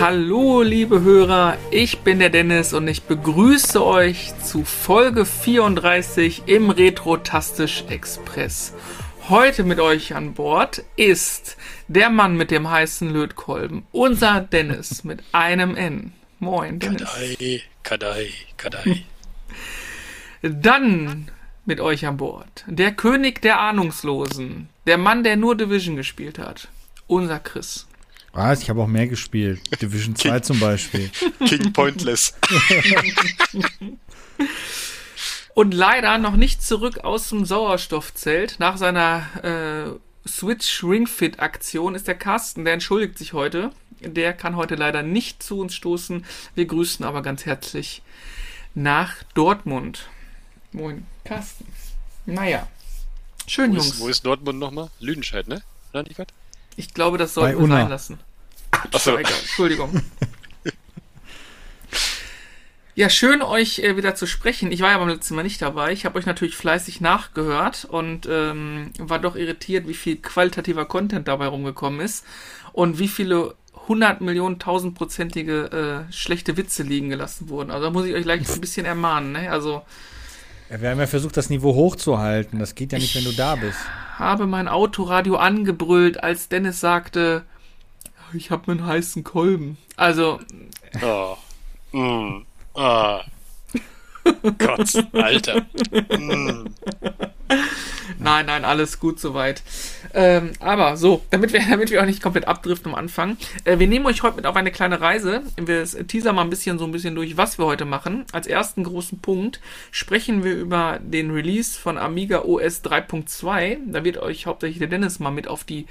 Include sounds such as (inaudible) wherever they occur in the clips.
Hallo, liebe Hörer, ich bin der Dennis und ich begrüße euch zu Folge 34 im Retrotastisch Express. Heute mit euch an Bord ist der Mann mit dem heißen Lötkolben, unser Dennis (laughs) mit einem N. Moin, Dennis. Kadai, Kadai, Kadai. Dann mit euch an Bord der König der Ahnungslosen, der Mann, der nur Division gespielt hat, unser Chris. Was? Ich habe auch mehr gespielt. Division 2 zum Beispiel. King Pointless. (laughs) Und leider noch nicht zurück aus dem Sauerstoffzelt. Nach seiner äh, Switch Ring Fit Aktion ist der Carsten, der entschuldigt sich heute. Der kann heute leider nicht zu uns stoßen. Wir grüßen aber ganz herzlich nach Dortmund. Moin, Carsten. Naja. Schön, Wo Jungs. ist, wo ist Dortmund nochmal? Lüdenscheid, ne? Oder nicht was? Ich glaube, das sollten wir sein lassen. Achso. Entschuldigung. (laughs) Ja, schön euch äh, wieder zu sprechen. Ich war ja beim letzten Mal nicht dabei. Ich habe euch natürlich fleißig nachgehört und ähm, war doch irritiert, wie viel qualitativer Content dabei rumgekommen ist und wie viele 100 Millionen, tausendprozentige äh, schlechte Witze liegen gelassen wurden. Also da muss ich euch gleich ein bisschen ermahnen. Ne? Also Ja, wir haben ja versucht, das Niveau hochzuhalten. Das geht ja nicht, wenn du da bist. habe mein Autoradio angebrüllt, als Dennis sagte, ich habe einen heißen Kolben. Also Oh. Mm. Ah. Gott, Alter. Mm. Nein, nein, alles gut soweit. Ähm, aber so, damit wir, (laughs) damit wir auch nicht komplett abdriften am Anfang. Äh, wir nehmen euch heute mit auf eine kleine Reise. Wir teasern mal ein bisschen so ein bisschen durch, was wir heute machen. Als ersten großen Punkt sprechen wir über den Release von Amiga OS 3.2. Da wird euch hauptsächlich der Dennis mal mit auf die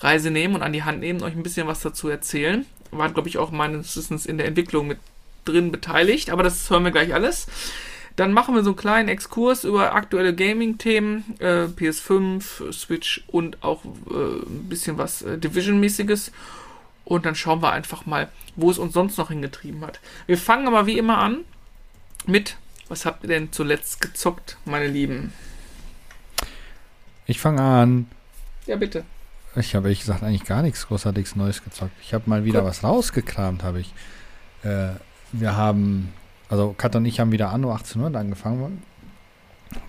Reise nehmen und an die Hand nehmen, euch ein bisschen was dazu erzählen. War, glaube ich, auch meines Wissens in der Entwicklung mit drin beteiligt, aber das hören wir gleich alles. Dann machen wir so einen kleinen Exkurs über aktuelle Gaming-Themen, äh, PS5, Switch und auch äh, ein bisschen was äh, Division-mäßiges. Und dann schauen wir einfach mal, wo es uns sonst noch hingetrieben hat. Wir fangen aber wie immer an mit, was habt ihr denn zuletzt gezockt, meine Lieben? Ich fange an. Ja, bitte. Ich habe ehrlich gesagt eigentlich gar nichts großartiges Neues gezockt. Ich habe mal wieder Cool. was rausgekramt, habe ich. Äh, wir haben, also Kat und ich haben wieder Anno 1800 angefangen.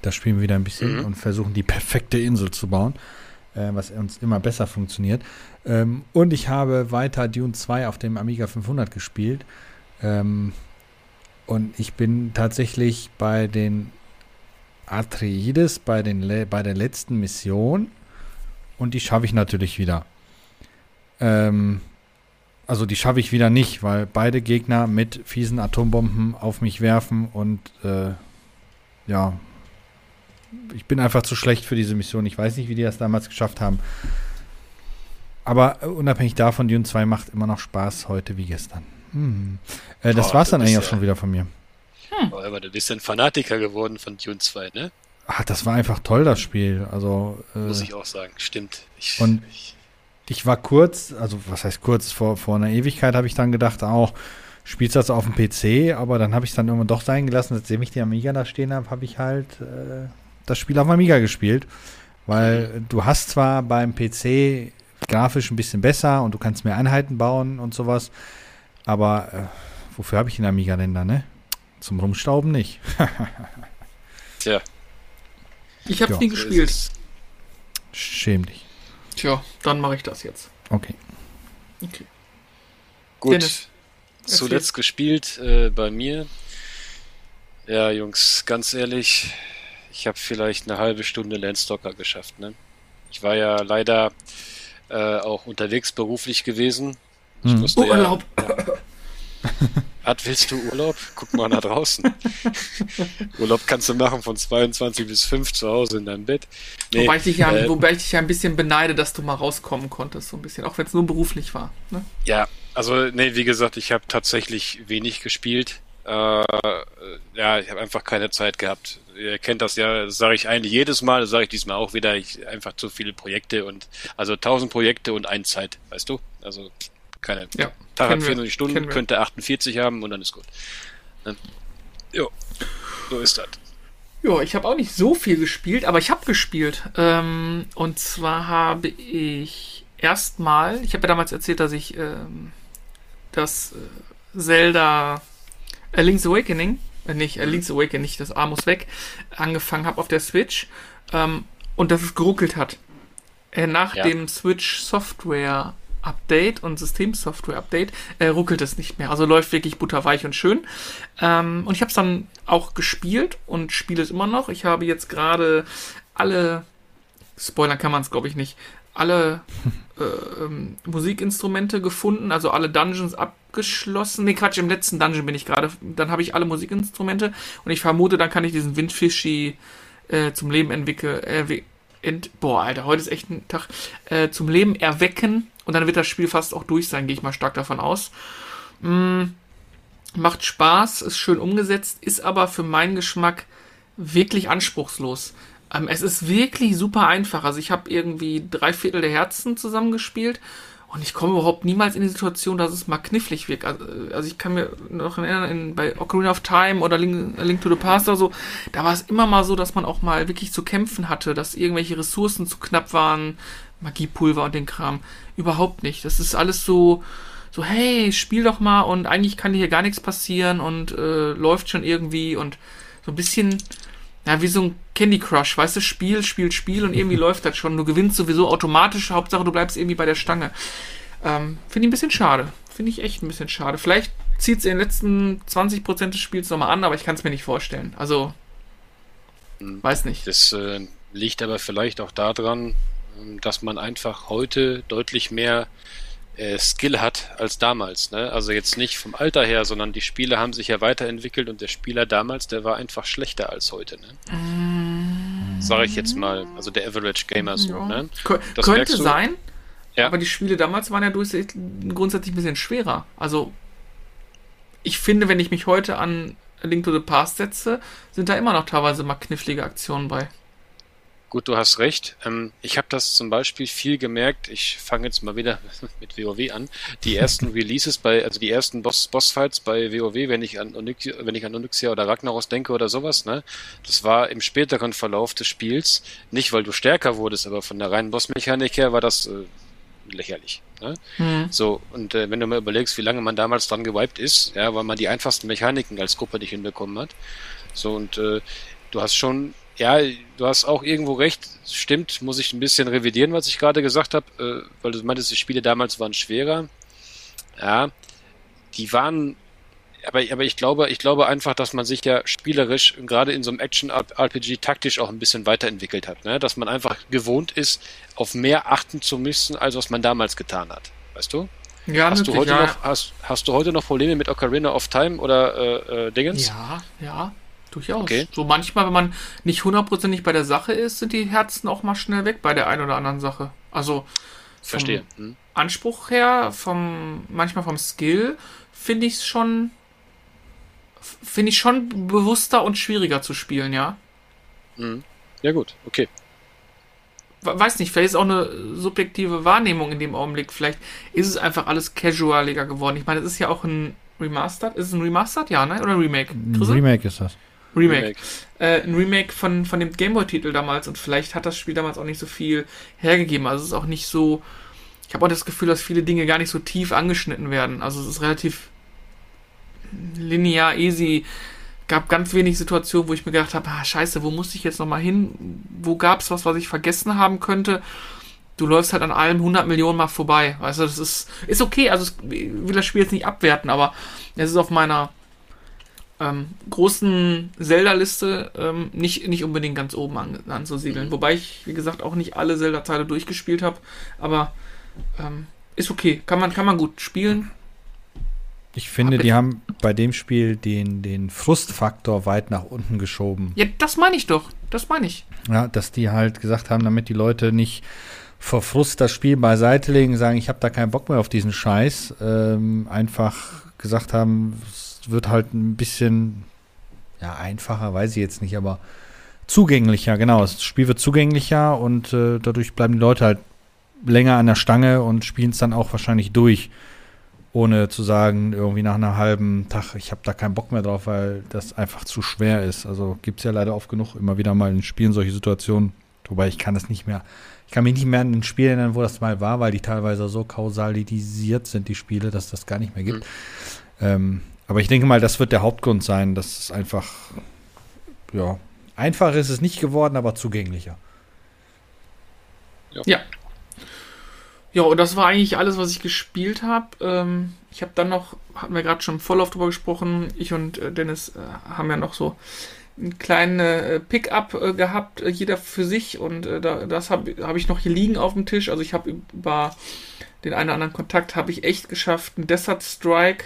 Da spielen wir wieder ein bisschen Mhm. und versuchen die perfekte Insel zu bauen, äh, was uns immer besser funktioniert. Ähm, und ich habe weiter Dune 2 auf dem Amiga 500 gespielt. Ähm, und ich bin tatsächlich bei den Atreides, bei, den, le- bei der letzten Mission. Und die schaffe ich natürlich wieder. Ähm, also die schaffe ich wieder nicht, weil beide Gegner mit fiesen Atombomben auf mich werfen und äh, ja, ich bin einfach zu schlecht für diese Mission. Ich weiß nicht, wie die das damals geschafft haben. Aber unabhängig davon, Dune 2 macht immer noch Spaß heute wie gestern. Hm. Äh, das Oh, war's du dann eigentlich auch ja- schon wieder von mir. Oh, aber du bist ein Fanatiker geworden von Dune 2, ne? Ach, das war einfach toll, das Spiel. Also, äh, Muss ich auch sagen. Stimmt. Ich, Und- ich, ich war kurz, also was heißt kurz, vor, vor einer Ewigkeit habe ich dann gedacht, auch, spielst das auf dem PC, aber dann habe ich es dann irgendwann doch sein gelassen. Seitdem ich die Amiga da stehen habe, habe ich halt äh, das Spiel auf dem Amiga gespielt. Weil du hast zwar beim PC grafisch ein bisschen besser und du kannst mehr Einheiten bauen und sowas, aber äh, wofür habe ich den Amiga denn da, ne? Zum Rumstauben nicht. (laughs) tja, Ich habe Ja. nie gespielt. es. Schäm dich. Tja, dann mache ich das jetzt. Okay. Okay. Gut. Dennis. Zuletzt gespielt äh, bei mir. Ja, Jungs, ganz ehrlich, ich habe vielleicht eine halbe Stunde Landstalker geschafft. Ne? Ich war ja leider äh, auch unterwegs beruflich gewesen. Ich Hm. musste Urlaub. Ja, Hat, willst du Urlaub? Guck mal nach draußen. (laughs) Urlaub kannst du machen von 22 bis 5 zu Hause in deinem Bett. Nee, wobei, ich dich ja, äh, wobei ich dich ja ein bisschen beneide, dass du mal rauskommen konntest, so ein bisschen, auch wenn es nur beruflich war. Ne? Ja, also nee, wie gesagt, ich habe tatsächlich wenig gespielt. Äh, ja, ich habe einfach keine Zeit gehabt. Ihr kennt das ja, das sage ich eigentlich jedes Mal, das sage ich diesmal auch wieder. Ich einfach zu viele Projekte und also 1000 Projekte und eine Zeit, weißt du? Also keine. Ja, Tag hat wir, 24 Stunden, kennen wir. könnte 48 haben und dann ist gut. Ne? Jo, so ist das. Ja, ich habe auch nicht so viel gespielt, aber ich habe gespielt. Ähm, und zwar habe ich erstmal, ich habe ja damals erzählt, dass ich ähm, das äh, Zelda A Link's Awakening, äh, nicht A Link's Awakening, nicht das A muss weg, angefangen habe auf der Switch ähm, und dass es geruckelt hat. Äh, nach Ja. dem Switch Software Update und Systemsoftware Update äh, ruckelt es nicht mehr. Also läuft wirklich butterweich und schön. Ähm, und ich habe es dann auch gespielt und spiele es immer noch. Ich habe jetzt gerade alle, Spoilern kann man es glaube ich nicht, alle (laughs) äh, ähm, Musikinstrumente gefunden, also alle Dungeons abgeschlossen. Nee, Quatsch, im letzten Dungeon bin ich gerade. Dann habe ich alle Musikinstrumente und ich vermute, dann kann ich diesen Windfischi äh, zum Leben entwickeln. Äh, boah, Alter, heute ist echt ein Tag. Äh, zum Leben erwecken und dann wird das Spiel fast auch durch sein, gehe ich mal stark davon aus. Mm, macht Spaß, ist schön umgesetzt, ist aber für meinen Geschmack wirklich anspruchslos. Ähm, es ist wirklich super einfach. Also ich habe irgendwie drei Viertel der Herzen zusammengespielt und ich komme überhaupt niemals in die Situation, dass es mal knifflig wirkt. Also, also ich kann mir noch erinnern, in, bei Ocarina of Time oder Link, Link to the Past oder so, da war es immer mal so, dass man auch mal wirklich zu kämpfen hatte, dass irgendwelche Ressourcen zu knapp waren, Magiepulver und den Kram. Überhaupt nicht. Das ist alles so, so, hey, spiel doch mal und eigentlich kann dir hier gar nichts passieren und äh, läuft schon irgendwie und so ein bisschen, ja, wie so ein Candy Crush, weißt du, Spiel, Spiel, Spiel und irgendwie (laughs) läuft das schon. Du gewinnst sowieso automatisch, Hauptsache du bleibst irgendwie bei der Stange. Ähm, Finde ich ein bisschen schade. Finde ich echt ein bisschen schade. Vielleicht zieht es in den letzten 20% des Spiels nochmal an, aber ich kann es mir nicht vorstellen. Also, weiß nicht. Das äh, liegt aber vielleicht auch daran, dass man einfach heute deutlich mehr äh, Skill hat als damals. Ne? Also jetzt nicht vom Alter her, sondern die Spiele haben sich ja weiterentwickelt und der Spieler damals, der war einfach schlechter als heute. Ne? Sage ich jetzt mal, also der Average Gamer so. Ja. Ne? Das könnte sein, Ja. aber die Spiele damals waren ja grundsätzlich ein bisschen schwerer. Also, ich finde, wenn ich mich heute an Link to the Past setze, sind da immer noch teilweise mal knifflige Aktionen bei. Gut, du hast recht. Ähm, ich habe das zum Beispiel viel gemerkt. Ich fange jetzt mal wieder (laughs) mit WoW an. Die ersten Releases bei, also die ersten Boss, Bossfights bei WoW, wenn ich an Onyxia, wenn ich an Onyxia oder Ragnaros denke oder sowas, ne, das war im späteren Verlauf des Spiels nicht, weil du stärker wurdest, aber von der reinen Bossmechanik her war das äh, lächerlich. Ne? Hm. So, und äh, wenn du mal überlegst, wie lange man damals dran gewiped ist, ja, weil man die einfachsten Mechaniken als Gruppe nicht hinbekommen hat. So, und äh, du hast schon, ja, du hast auch irgendwo recht, stimmt, muss ich ein bisschen revidieren, was ich gerade gesagt habe, äh, weil du meintest, die Spiele damals waren schwerer. Ja, die waren, aber, aber ich glaube, ich glaube einfach, dass man sich ja spielerisch, gerade in so einem Action-RPG taktisch auch ein bisschen weiterentwickelt hat, ne? dass man einfach gewohnt ist, auf mehr achten zu müssen, als was man damals getan hat. Weißt du? Ja, Hast du, möglich, heute ja. noch, hast, hast du heute noch Probleme mit Ocarina of Time oder äh, äh, Dingens? Ja, ja, durchaus. Okay. So manchmal, wenn man nicht hundertprozentig bei der Sache ist, sind die Herzen auch mal schnell weg bei der einen oder anderen Sache. Also vom Verstehe. Hm. Anspruch her, vom manchmal vom Skill, finde ich es schon finde ich schon bewusster und schwieriger zu spielen, ja. Hm. Ja gut, okay. We- Weiß nicht, vielleicht ist auch eine subjektive Wahrnehmung in dem Augenblick. Vielleicht ist es einfach alles casualiger geworden. Ich meine, es ist ja auch ein Remastered. Ist es ein Remastered? Ja, ne? Oder ein Remake? Ein? Remake ist das. Remake. Äh, ein Remake von, von dem Gameboy-Titel damals und vielleicht hat das Spiel damals auch nicht so viel hergegeben. Also es ist auch nicht so. Ich habe auch das Gefühl, dass viele Dinge gar nicht so tief angeschnitten werden. Also es ist relativ linear, easy. Gab ganz wenig Situationen, wo ich mir gedacht habe, ah, scheiße, wo muss ich jetzt nochmal hin? Wo gab's was, was ich vergessen haben könnte? Du läufst halt an allem 100 Millionen Mal vorbei. Weißt du, das ist, ist okay. Also es- ich will das Spiel jetzt nicht abwerten, aber es ist auf meiner ähm, großen Zelda-Liste ähm, nicht, nicht unbedingt ganz oben an, anzusiedeln. Mhm. Wobei ich, wie gesagt, auch nicht alle Zelda-Teile durchgespielt habe. Aber ähm, ist okay. Kann man, kann man gut spielen. Ich finde, Hab die ich- haben bei dem Spiel den, den Frustfaktor weit nach unten geschoben. Ja, das meine ich doch. Das meine ich. Ja, dass die halt gesagt haben, damit die Leute nicht vor Frust das Spiel beiseite legen, sagen, ich habe da keinen Bock mehr auf diesen Scheiß, ähm, einfach gesagt haben, es wird halt ein bisschen, ja, einfacher, weiß ich jetzt nicht, aber zugänglicher, genau. Das Spiel wird zugänglicher und äh, dadurch bleiben die Leute halt länger an der Stange und spielen es dann auch wahrscheinlich durch. ohne zu sagen, irgendwie nach einem halben Tag, ich habe da keinen Bock mehr drauf, weil das einfach zu schwer ist. Also gibt es ja leider oft genug immer wieder mal in Spielen solche Situationen, wobei ich kann das nicht mehr, ich kann mich nicht mehr an ein Spiel erinnern, wo das mal war, weil die teilweise so kausalisiert sind, die Spiele, dass das gar nicht mehr gibt. Mhm. Ähm, aber ich denke mal, das wird der Hauptgrund sein, dass es einfach, ja, einfacher ist es nicht geworden, aber zugänglicher. Ja. ja. Ja, und das war eigentlich alles, was ich gespielt habe. Ähm, ich habe dann noch, hatten wir gerade schon im Vorlauf drüber gesprochen, ich und äh, Dennis äh, haben ja noch so ein kleinen äh, Pickup äh, gehabt, äh, jeder für sich. Und äh, da, das habe hab ich noch hier liegen auf dem Tisch. Also ich habe über den einen oder anderen Kontakt habe ich echt geschafft, einen Desert Strike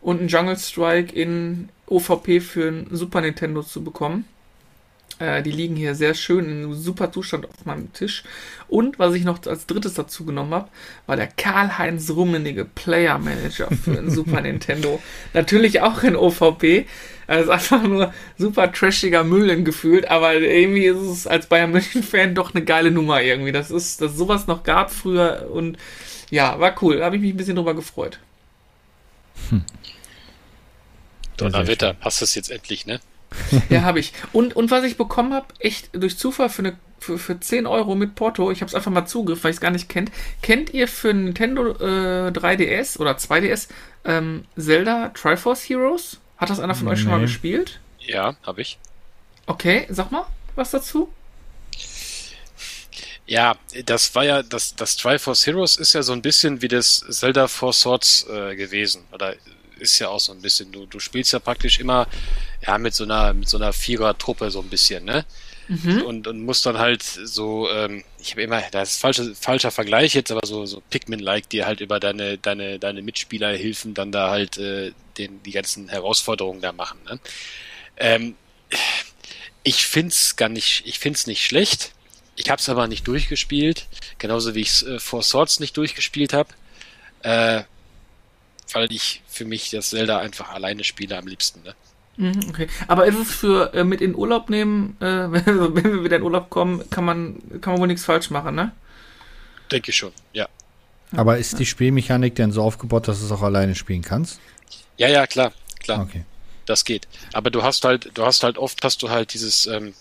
und einen Jungle Strike in OVP für ein Super Nintendo zu bekommen. Äh, die liegen hier sehr schön in super Zustand auf meinem Tisch. Und was ich noch als drittes dazu genommen habe, war der Karl-Heinz Rummenige Player Manager für den Super (laughs) Nintendo. Natürlich auch in OVP. Das ist einfach nur super trashiger Müll gefühlt, aber irgendwie ist es als Bayern München-Fan doch eine geile Nummer irgendwie. Das ist, dass sowas noch gab früher und ja, war cool. Da habe ich mich ein bisschen drüber gefreut. Hm. Donnerwetter, hast du es jetzt endlich, ne? (laughs) ja, habe ich. Und, und was ich bekommen habe, echt durch Zufall für, eine, für, für 10 Euro mit Porto, ich habe es einfach mal zugriff, weil ich es gar nicht kennt. Kennt ihr für Nintendo äh, 3DS oder 2DS ähm, Zelda Triforce Heroes? Hat das einer von nee. euch schon mal gespielt? Ja, habe ich. Okay, sag mal was dazu. Ja, das war ja, das, das Triforce Heroes ist ja so ein bisschen wie das Zelda Four Swords äh, gewesen. Oder ist ja auch so ein bisschen, du, du spielst ja praktisch immer ja mit so einer mit so einer Vierer-Truppe so ein bisschen, ne? Mhm. Und, und musst dann halt so, ähm, ich habe immer, das ist falscher, falscher Vergleich jetzt, aber so, so Pikmin-like, die halt über deine, deine, deine Mitspielerhilfen dann da halt äh, den, die ganzen Herausforderungen da machen. Ne? Ähm, ich find's gar nicht, ich find's nicht schlecht. Ich habe es aber nicht durchgespielt, genauso wie ich äh, Four Swords nicht durchgespielt habe. Äh, weil ich für mich das Zelda einfach alleine spiele am liebsten. Ne? Mhm, okay. Aber ist es für äh, mit in Urlaub nehmen, äh, wenn, (laughs) wenn wir wieder in Urlaub kommen, kann man, kann man wohl nichts falsch machen, ne? Denke ich schon, ja. Aber ist die Spielmechanik denn so aufgebaut, dass du es auch alleine spielen kannst? Ja, ja, klar, klar. Okay. Das geht. Aber du hast halt, du hast halt oft hast du halt dieses, ähm,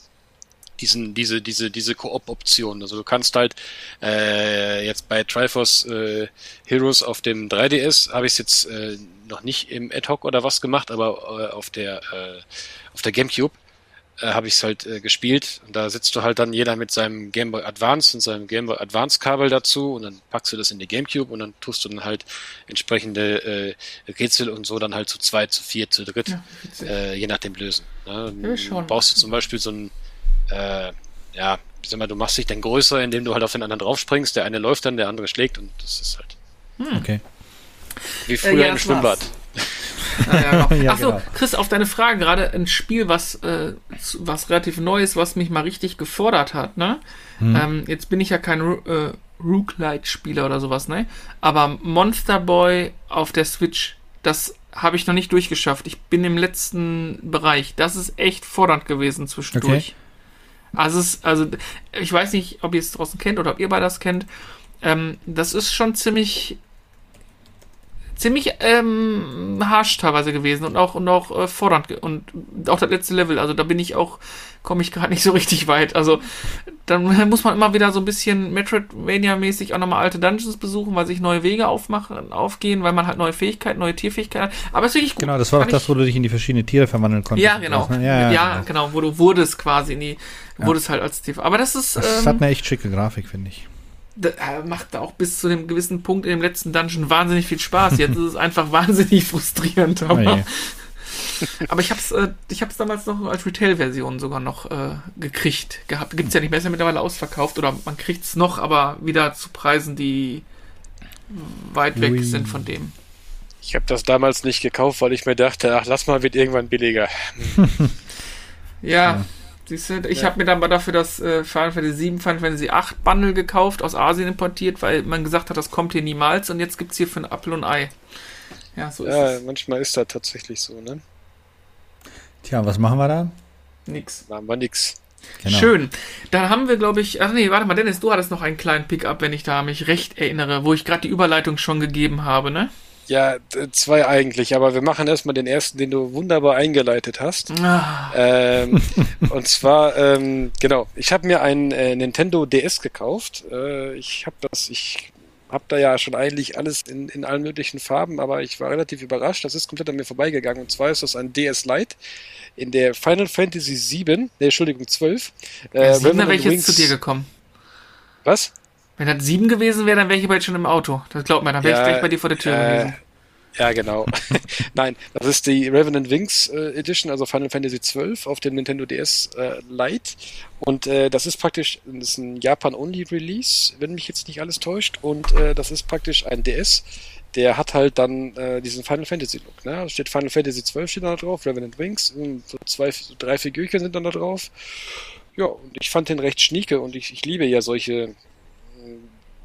diesen, diese, diese, diese Koop-Option. Also du kannst halt äh, jetzt bei Triforce äh, Heroes auf dem 3DS habe ich es jetzt äh, noch nicht im Ad-Hoc oder was gemacht, aber äh, auf der äh, auf der GameCube äh, habe ich es halt äh, gespielt und da sitzt du halt dann jeder mit seinem Game Boy Advance und seinem Game Boy Advance Kabel dazu und dann packst du das in die GameCube und dann tust du dann halt entsprechende äh, Rätsel und so dann halt zu zwei, zu vier, zu dritt, ja, äh, je nachdem lösen. Ne? Ja, Baust du zum Beispiel so ein äh, ja, ich sag mal, du machst dich dann größer, indem du halt auf den anderen draufspringst. Der eine läuft dann, der andere schlägt und das ist halt. Hm. Okay. Wie früher äh, ja, im Schwimmbad. Ah, ja, genau. (laughs) Achso, genau. Chris, auf deine Frage gerade ein Spiel, was, äh, was relativ neu ist, was mich mal richtig gefordert hat, ne? Hm. Ähm, jetzt bin ich ja kein äh, Rook-Light-Spieler oder sowas, ne? Aber Monster Boy auf der Switch, das habe ich noch nicht durchgeschafft. Ich bin im letzten Bereich. Das ist echt fordernd gewesen zwischendurch. Okay. Also, es, also ich weiß nicht, ob ihr es draußen kennt oder ob ihr beide das kennt. Ähm, das ist schon ziemlich ziemlich ähm, harsch teilweise gewesen und auch und auch äh, fordernd und auch das letzte Level. Also da bin ich auch komme ich gerade nicht so (laughs) richtig weit. Also dann muss man immer wieder so ein bisschen Metroidvania-mäßig auch nochmal alte Dungeons besuchen, weil sich neue Wege aufmachen, aufgehen, weil man halt neue Fähigkeiten, neue Tierfähigkeiten hat. Aber es ist wirklich gut. Genau, das war auch das, wo du dich in die verschiedenen Tiere verwandeln konntest. Ja, genau. Ja, ja, ja genau. genau. wo du wurdest quasi in die, wurdest halt als Tier. Aber das ist. Das ähm, hat eine echt schicke Grafik, finde ich. Äh, macht auch bis zu einem gewissen Punkt in dem letzten Dungeon wahnsinnig viel Spaß. Jetzt ist es (laughs) einfach wahnsinnig frustrierend. Aber, oh (laughs) aber ich habe es äh, ich hab's damals noch als Retail-Version sogar noch äh, gekriegt gehabt. Gibt es ja nicht mehr, ist ja mittlerweile ausverkauft oder man kriegt es noch, aber wieder zu Preisen, die weit weg Ui. sind von dem. Ich habe das damals nicht gekauft, weil ich mir dachte, ach, lass mal, wird irgendwann billiger. (laughs) ja, Siehst du, ich ja. habe mir dann mal dafür das äh, Final Fantasy 7, Final Fantasy 8 Bundle gekauft, aus Asien importiert, weil man gesagt hat, das kommt hier niemals und jetzt gibt es hier für ein Apfel und Ei. Ja, so ist ja, es. manchmal ist das tatsächlich so, ne? Tja, was machen wir da? Nix. Machen wir nix. Genau. Schön. Dann haben wir, glaube ich, ach nee, warte mal, Dennis, du hattest noch einen kleinen Pickup, wenn ich da mich recht erinnere, wo ich gerade die Überleitung schon gegeben habe, ne? Ja, zwei eigentlich, aber wir machen erstmal den ersten, den du wunderbar eingeleitet hast. Ah. Ähm, (laughs) und zwar, ähm, genau, ich habe mir ein äh, Nintendo DS gekauft. Äh, ich habe das, ich habe da ja schon eigentlich alles in, in allen möglichen Farben, aber ich war relativ überrascht. Das ist komplett an mir vorbeigegangen. Und zwar ist das ein DS Lite in der Final Fantasy 7, ne, Entschuldigung, 12. Äh, ja, 7 wäre ich jetzt zu dir gekommen. Was? Wenn das 7 gewesen wäre, dann wäre ich bald schon im Auto. Das glaubt mir, dann wäre ja, ich gleich bei dir vor der Tür äh, gewesen. Ja, genau. (laughs) Nein, das ist die Revenant Wings äh, Edition, also Final Fantasy XII auf dem Nintendo DS äh, Lite. Und äh, das ist praktisch das ist ein Japan-Only-Release, wenn mich jetzt nicht alles täuscht. Und äh, das ist praktisch ein DS, der hat halt dann äh, diesen Final Fantasy Look. Ne? Da steht Final Fantasy XII steht da drauf, Revenant Wings, so zwei, so drei Figürchen sind dann da drauf. Ja, und ich fand den recht schnieke und ich, ich liebe ja solche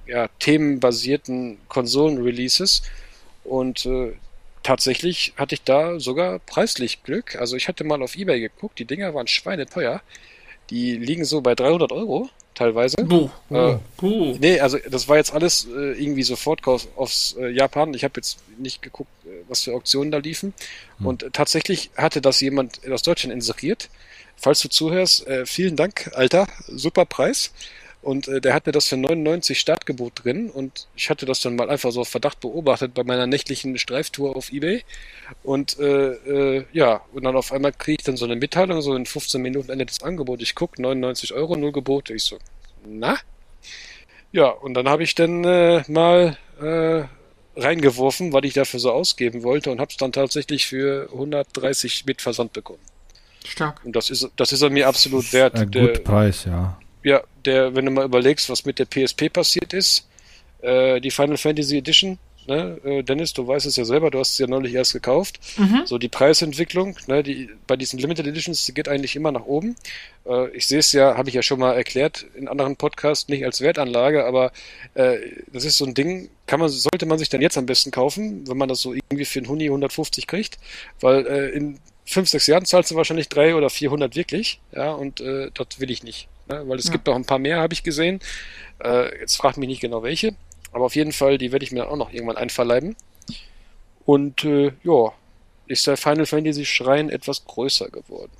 ja, themenbasierten Konsolen-Releases. Und äh, tatsächlich hatte ich da sogar preislich Glück. Also ich hatte mal auf Ebay geguckt, die Dinger waren schweineteuer. Die liegen so bei 300 Euro teilweise. Buh, buh, äh, buh. Nee, also das war jetzt alles äh, irgendwie Sofortkauf aufs äh, Japan. Ich habe jetzt nicht geguckt, äh, was für Auktionen da liefen. Hm. Und tatsächlich hatte das jemand aus Deutschland inseriert. Falls du zuhörst, äh, vielen Dank, Alter. Super Preis. Und äh, der hat mir das für 99 Startgebot drin und ich hatte das dann mal einfach so auf Verdacht beobachtet bei meiner nächtlichen Streiftour auf Ebay. Und äh, äh, ja, und dann auf einmal kriege ich dann so eine Mitteilung, so in 15 Minuten endet das Angebot. Ich gucke, 99 Euro, null Gebote. Ich so, na? Ja, und dann habe ich dann äh, mal äh, reingeworfen, weil ich dafür so ausgeben wollte und habe es dann tatsächlich für 130 mit Versand bekommen. Stark. Und das ist, das ist er mir absolut wert. Ein guter Preis, ja ja, der, wenn du mal überlegst, was mit der PSP passiert ist, äh, die Final Fantasy Edition, ne, äh, Dennis, du weißt es ja selber, du hast es ja neulich erst gekauft. Mhm. So die Preisentwicklung, ne, die bei diesen Limited Editions, die geht eigentlich immer nach oben. Äh, ich sehe es ja, habe ich ja schon mal erklärt in anderen Podcasts, nicht als Wertanlage, aber äh, das ist so ein Ding, kann man, sollte man sich dann jetzt am besten kaufen, wenn man das so irgendwie für einen Huni 150 kriegt, weil äh, in fünf, sechs Jahren zahlst du wahrscheinlich drei oder 400 wirklich, ja, und äh, das will ich nicht. Ne? Weil es ja. gibt noch ein paar mehr, habe ich gesehen. Äh, jetzt fragt mich nicht genau welche. Aber auf jeden Fall, die werde ich mir auch noch irgendwann einverleiben. Und äh, ja, ist der Final Fantasy Schrein etwas größer geworden.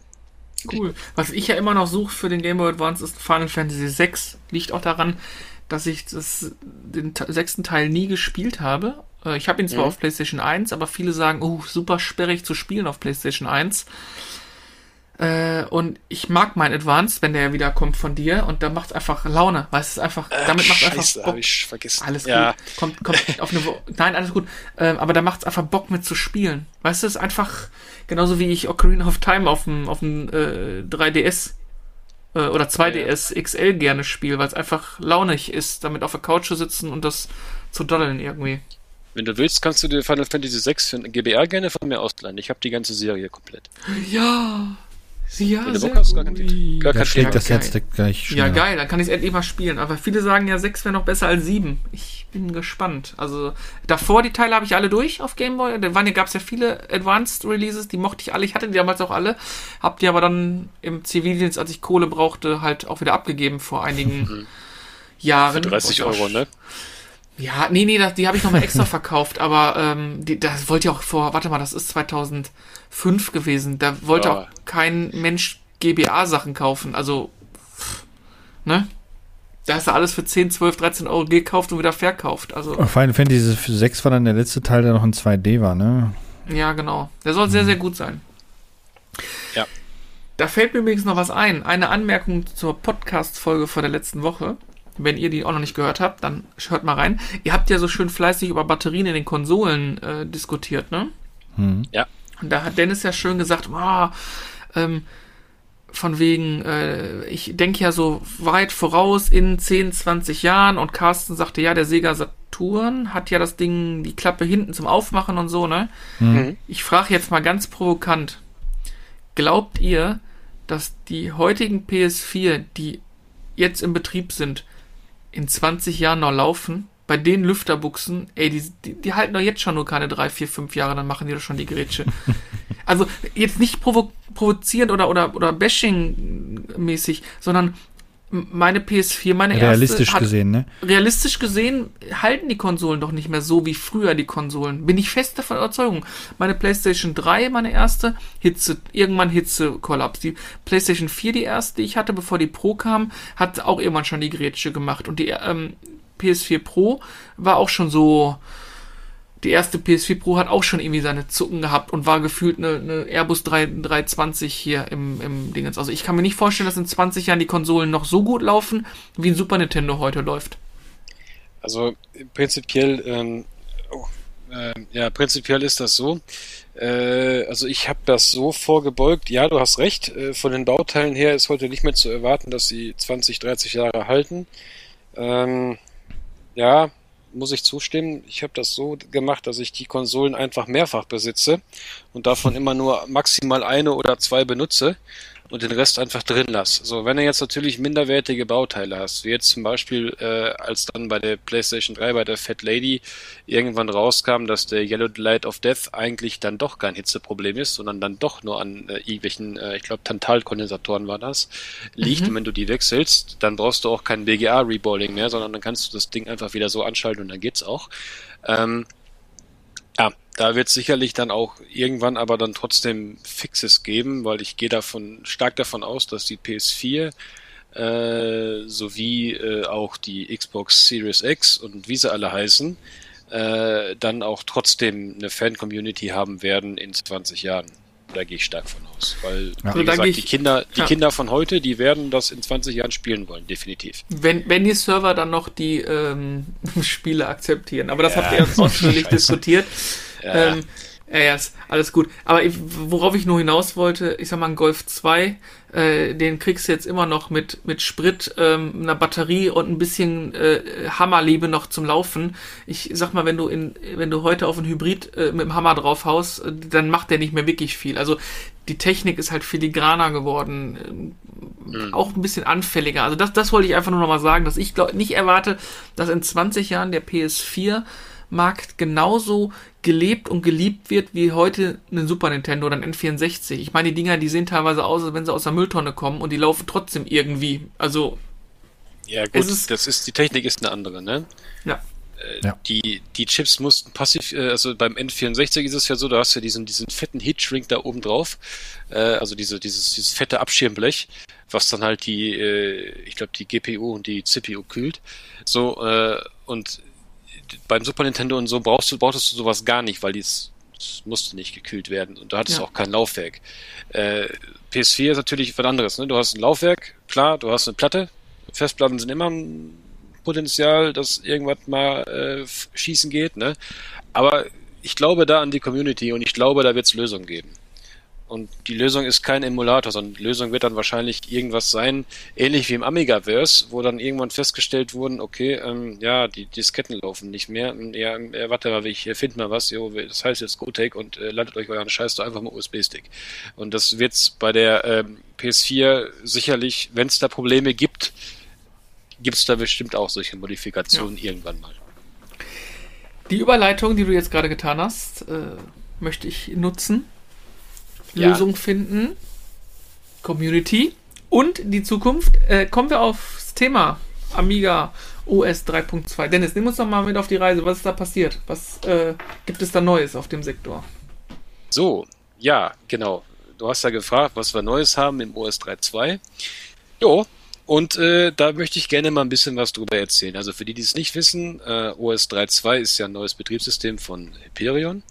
Cool. Was ich ja immer noch suche für den Game Boy Advance ist Final Fantasy VI. Liegt auch daran, dass ich das, den sechsten Teil nie gespielt habe. Äh, ich habe ihn zwar mhm. auf PlayStation 1, aber viele sagen, oh, super sperrig zu spielen auf PlayStation 1. Äh, und ich mag mein Advanced, wenn der wieder kommt von dir und da macht es einfach Laune, weil es ist einfach, damit macht einfach Bock. ich vergessen. Alles ja. gut. Kommt, kommt (laughs) auf eine, nein, alles gut. Ähm, aber da macht es einfach Bock mit zu spielen. Weißt du, es ist einfach genauso wie ich Ocarina of Time auf dem, auf dem äh, 3DS äh, oder 2DS ja. XL gerne spiele, weil es einfach launig ist, damit auf der Couch zu sitzen und das zu dollen irgendwie. Wenn du willst, kannst du dir Final Fantasy VI für ein GBR gerne von mir ausleihen. Ich habe die ganze Serie komplett. Ja, ja, Wenn du Bock hast, gar kein, gar kein Thema. das jetzt gleich schneller. Ja, geil, dann kann ich es endlich mal spielen. Aber viele sagen ja, 6 wäre noch besser als 7. Ich bin gespannt. Also, davor die Teile habe ich alle durch auf Game Boy. Da gab es ja viele Advanced Releases, die mochte ich alle. Ich hatte die damals auch alle. Hab die aber dann im Zivildienst, als ich Kohle brauchte, halt auch wieder abgegeben vor einigen mhm. Jahren. Für 30 Euro, ne? Ja, nee, nee, das, die habe ich nochmal extra (laughs) verkauft, aber ähm, die, das wollte ich auch vor, warte mal, das ist 2005 gewesen. Da wollte ja. auch kein Mensch GBA-Sachen kaufen. Also, ne? Da hast du alles für 10, 12, 13 Euro gekauft und wieder verkauft. Also, Final Fantasy 6 war dann der letzte Teil, der noch in 2D war, ne? Ja, genau. Der soll sehr, sehr gut sein. Ja. Da fällt mir übrigens noch was ein. Eine Anmerkung zur Podcast-Folge vor der letzten Woche. Wenn ihr die auch noch nicht gehört habt, dann hört mal rein. Ihr habt ja so schön fleißig über Batterien in den Konsolen äh, diskutiert, ne? Hm. Ja. Und da hat Dennis ja schön gesagt, oh, ähm, von wegen, äh, ich denke ja so weit voraus in 10, 20 Jahren und Carsten sagte, ja, der Sega Saturn hat ja das Ding, die Klappe hinten zum Aufmachen und so, ne? Mhm. Ich frage jetzt mal ganz provokant, glaubt ihr, dass die heutigen PS4, die jetzt im Betrieb sind, in 20 Jahren noch laufen, bei den Lüfterbuchsen, ey, die, die, die, halten doch jetzt schon nur keine 3, 4, 5 Jahre, dann machen die doch schon die Grätsche. (laughs) also jetzt nicht provo provozierend oder, oder, oder bashing-mäßig, sondern meine PS4, meine Realistisch erste, hat, gesehen, ne? Realistisch gesehen halten die Konsolen doch nicht mehr so wie früher die Konsolen. Bin ich fest davon Überzeugung. Meine PlayStation 3, meine erste, Hitze, irgendwann Hitze-Kollaps. Die PlayStation 4, die erste, die ich hatte, bevor die Pro kam, hat auch irgendwann schon die Grätsche gemacht. Und die ähm, PS4 Pro war auch schon so, die erste PS4 Pro hat auch schon irgendwie seine Zucken gehabt und war gefühlt eine, eine Airbus 3, 320 hier im, im Dingens. Also ich kann mir nicht vorstellen, dass in 20 Jahren die Konsolen noch so gut laufen, wie ein Super Nintendo heute läuft. Also prinzipiell, ähm, oh, äh, ja, prinzipiell ist das so. Äh, also ich habe das so vorgebeugt. Ja, du hast recht. Äh, von den Bauteilen her ist heute nicht mehr zu erwarten, dass sie 20, 30 Jahre halten. Ähm, ja, muss ich zustimmen. Ich habe das so gemacht, dass ich die Konsolen einfach mehrfach besitze und davon immer nur maximal eine oder zwei benutze und den Rest einfach drin lasse. So, wenn du jetzt natürlich minderwertige Bauteile hast, wie jetzt zum Beispiel, äh, als dann bei der PlayStation 3 bei der Fat Lady irgendwann rauskam, dass der Yellow Light of Death eigentlich dann doch kein Hitzeproblem ist, sondern dann doch nur an äh, irgendwelchen, äh, ich glaube Tantalkondensatoren war das, liegt. Mhm. Und wenn du die wechselst, dann brauchst du auch kein BGA-Reballing mehr, sondern dann kannst du das Ding einfach wieder so anschalten und dann geht's auch. Ähm, ja, da wird sicherlich dann auch irgendwann aber dann trotzdem Fixes geben, weil ich gehe davon stark davon aus, dass die PS4 äh, sowie äh, auch die Xbox Series X und wie sie alle heißen, äh, dann auch trotzdem eine Fan-Community haben werden in 20 Jahren. Da gehe ich stark von aus. Weil, ja. wie gesagt, ich, die Kinder, die ja. Kinder von heute, die werden das in 20 Jahren spielen wollen, definitiv. Wenn, wenn die Server dann noch die ähm, (laughs) Spiele akzeptieren. Aber das ja, habt ihr ja ausführlich (laughs) diskutiert. Ja. Ähm, ja, ja, ist alles gut. Aber ich, worauf ich nur hinaus wollte, ich sag mal, ein Golf 2, äh, den kriegst du jetzt immer noch mit, mit Sprit, ähm, einer Batterie und ein bisschen äh, Hammerliebe noch zum Laufen. Ich sag mal, wenn du in, wenn du heute auf einen Hybrid äh, mit dem Hammer drauf haust, äh, dann macht der nicht mehr wirklich viel. Also die Technik ist halt filigraner geworden, äh, mhm. auch ein bisschen anfälliger. Also das, das wollte ich einfach nur noch mal sagen, dass ich glaub, nicht erwarte, dass in 20 Jahren der PS4 Markt genauso gelebt und geliebt wird wie heute ein Super Nintendo oder ein N64. Ich meine, die Dinger, die sehen teilweise aus, als wenn sie aus der Mülltonne kommen und die laufen trotzdem irgendwie. Also. Ja, gut, ist das ist, die Technik ist eine andere, ne? Ja. Äh, ja. Die, die Chips mussten passiv, äh, also beim N64 ist es ja so, da hast du ja diesen, diesen fetten Heatshrink da oben drauf, äh, also diese, dieses, dieses fette Abschirmblech, was dann halt die, äh, ich glaube, die GPU und die CPU kühlt. So, äh, und beim Super Nintendo und so brauchst du, brauchtest du sowas gar nicht, weil dies musste nicht gekühlt werden und du hattest ja. auch kein Laufwerk. Äh, PS4 ist natürlich was anderes. Ne? Du hast ein Laufwerk, klar, du hast eine Platte. Festplatten sind immer ein Potenzial, dass irgendwas mal äh, schießen geht. Ne? Aber ich glaube da an die Community und ich glaube, da wird es Lösungen geben. Und die Lösung ist kein Emulator, sondern die Lösung wird dann wahrscheinlich irgendwas sein, ähnlich wie im Amigaverse, wo dann irgendwann festgestellt wurden, okay, ähm, ja, die Disketten laufen nicht mehr. Ja, äh, warte mal, ich finde mal was, jo, das heißt jetzt GoTake und äh, ladet euch euren Scheiß doch einfach mal USB-Stick. Und das wird's bei der ähm, PS4 sicherlich, wenn es da Probleme gibt, gibt's da bestimmt auch solche Modifikationen ja. irgendwann mal. Die Überleitung, die du jetzt gerade getan hast, äh, möchte ich nutzen ja. Lösung finden. Community. Und die Zukunft. Äh, kommen wir aufs Thema Amiga OS 3.2. Dennis, nimm uns doch mal mit auf die Reise. Was ist da passiert? Was äh, gibt es da Neues auf dem Sektor? So, ja, genau. Du hast ja gefragt, was wir Neues haben im OS 3.2. Jo, und äh, da möchte ich gerne mal ein bisschen was drüber erzählen. Also für die, die es nicht wissen, äh, OS 3.2 ist ja ein neues Betriebssystem von Hyperion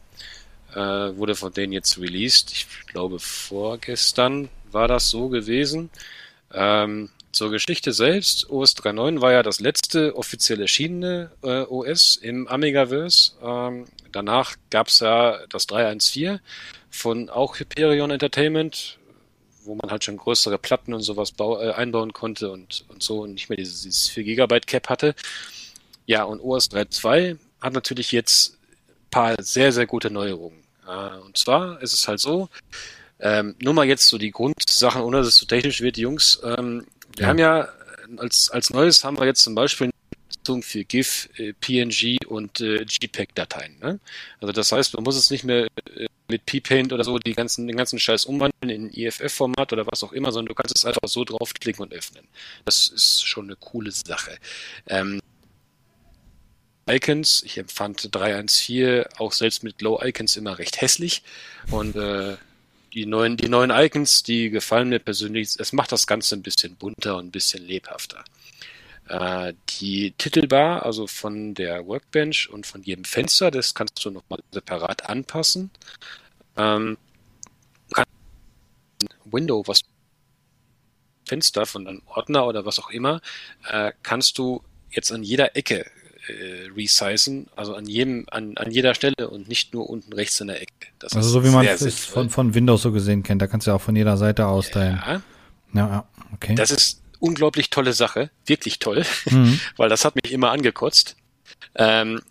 äh, wurde von denen jetzt released. Ich glaube, vorgestern war das so gewesen. Ähm, zur Geschichte selbst, OS 3.9 war ja das letzte offiziell erschienene äh, OS im Amigaverse. Ähm, danach gab es ja das 3.1.4 von auch Hyperion Entertainment, wo man halt schon größere Platten und sowas äh, einbauen konnte und, und so und nicht mehr dieses, dieses 4 GB Cap hatte. Ja, und OS 3.2 hat natürlich jetzt paar sehr, sehr gute Neuerungen. Äh, und zwar ist es halt so, ähm, nur mal jetzt so die Grundsachen, ohne dass es so technisch wird, Jungs. Ähm, wir ja. haben ja als, als Neues haben wir jetzt zum Beispiel für GIF, äh, PNG und äh, JPEG-Dateien. Ne? Also das heißt, man muss es nicht mehr äh, mit P-Paint oder so die ganzen, den ganzen Scheiß umwandeln in IFF-Format oder was auch immer, sondern du kannst es einfach so draufklicken und öffnen. Das ist schon eine coole Sache. Ähm, Icons, ich empfand 314 auch selbst mit Low Icons immer recht hässlich und äh, die neuen, die neuen Icons, die gefallen mir persönlich. Es macht das Ganze ein bisschen bunter und ein bisschen lebhafter. Äh, die Titelbar, also von der Workbench und von jedem Fenster, das kannst du nochmal separat anpassen. Ähm, Window, was Fenster von einem Ordner oder was auch immer, äh, kannst du jetzt an jeder Ecke äh, resizen, also an jedem, an, an jeder Stelle und nicht nur unten rechts in der Ecke. Das also so wie man es von, von Windows so gesehen kennt, da kannst du ja auch von jeder Seite aus Ja. ja, okay. Das ist unglaublich tolle Sache, wirklich toll, mhm. (laughs) weil das hat mich immer angekotzt. Ähm,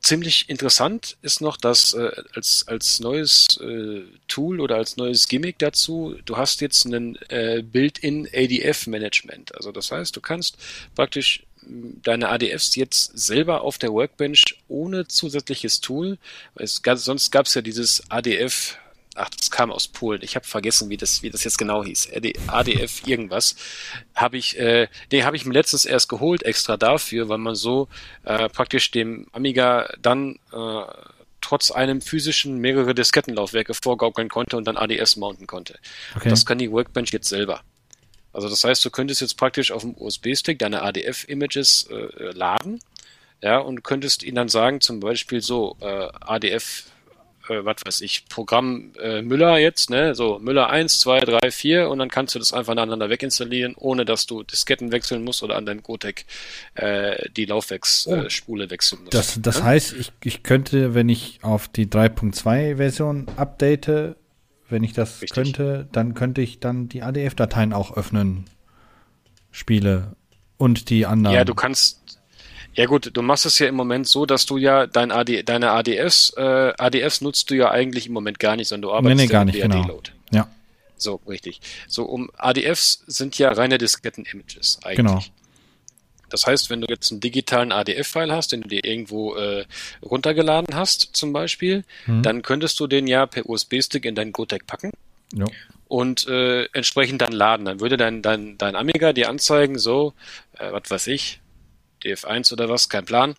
ziemlich interessant ist noch, dass äh, als, als neues äh, Tool oder als neues Gimmick dazu, du hast jetzt einen äh, Built-in ADF-Management. Also das heißt, du kannst praktisch deine ADFs jetzt selber auf der Workbench ohne zusätzliches Tool. Gab, sonst gab es ja dieses ADF, ach, das kam aus Polen. Ich habe vergessen, wie das, wie das jetzt genau hieß. ADF irgendwas. Habe ich, äh, den habe ich mir letztens erst geholt, extra dafür, weil man so äh, praktisch dem Amiga dann äh, trotz einem physischen mehrere Diskettenlaufwerke vorgaukeln konnte und dann ADS mounten konnte. Okay. Das kann die Workbench jetzt selber. Also das heißt, du könntest jetzt praktisch auf dem USB-Stick deine ADF-Images äh, laden, ja, und könntest ihnen dann sagen, zum Beispiel so, äh, ADF, äh, was weiß ich, Programm äh, Müller jetzt, ne, so Müller 1, 2, 3, 4 und dann kannst du das einfach nacheinander weginstallieren, ohne dass du Disketten wechseln musst oder an deinem Gotec äh, die Laufwerksspule oh. wechseln musst. Das, das ja? heißt, ich, ich könnte, wenn ich auf die 3.2-Version update, wenn ich das Richtig. könnte, dann könnte ich dann die ADF-Dateien auch öffnen. Spiele und die anderen. Ja, du kannst. Ja gut, du machst es ja im Moment so, dass du ja dein AD, deine ADS, äh, ADS nutzt du ja eigentlich im Moment gar nicht, sondern du arbeitest nee, nee, gar nicht, genau. Load. Ja. So, richtig. So, um ADFs sind ja reine Disketten-Images eigentlich. Genau. Das heißt, wenn du jetzt einen digitalen ADF-File hast, den du dir irgendwo äh, runtergeladen hast, zum Beispiel, mhm. dann könntest du den ja per USB-Stick in dein Gotec packen. Ja. Und äh, entsprechend dann laden. Dann würde dein, dein, dein Amiga dir anzeigen, so, äh, was weiß ich, DF1 oder was, kein Plan.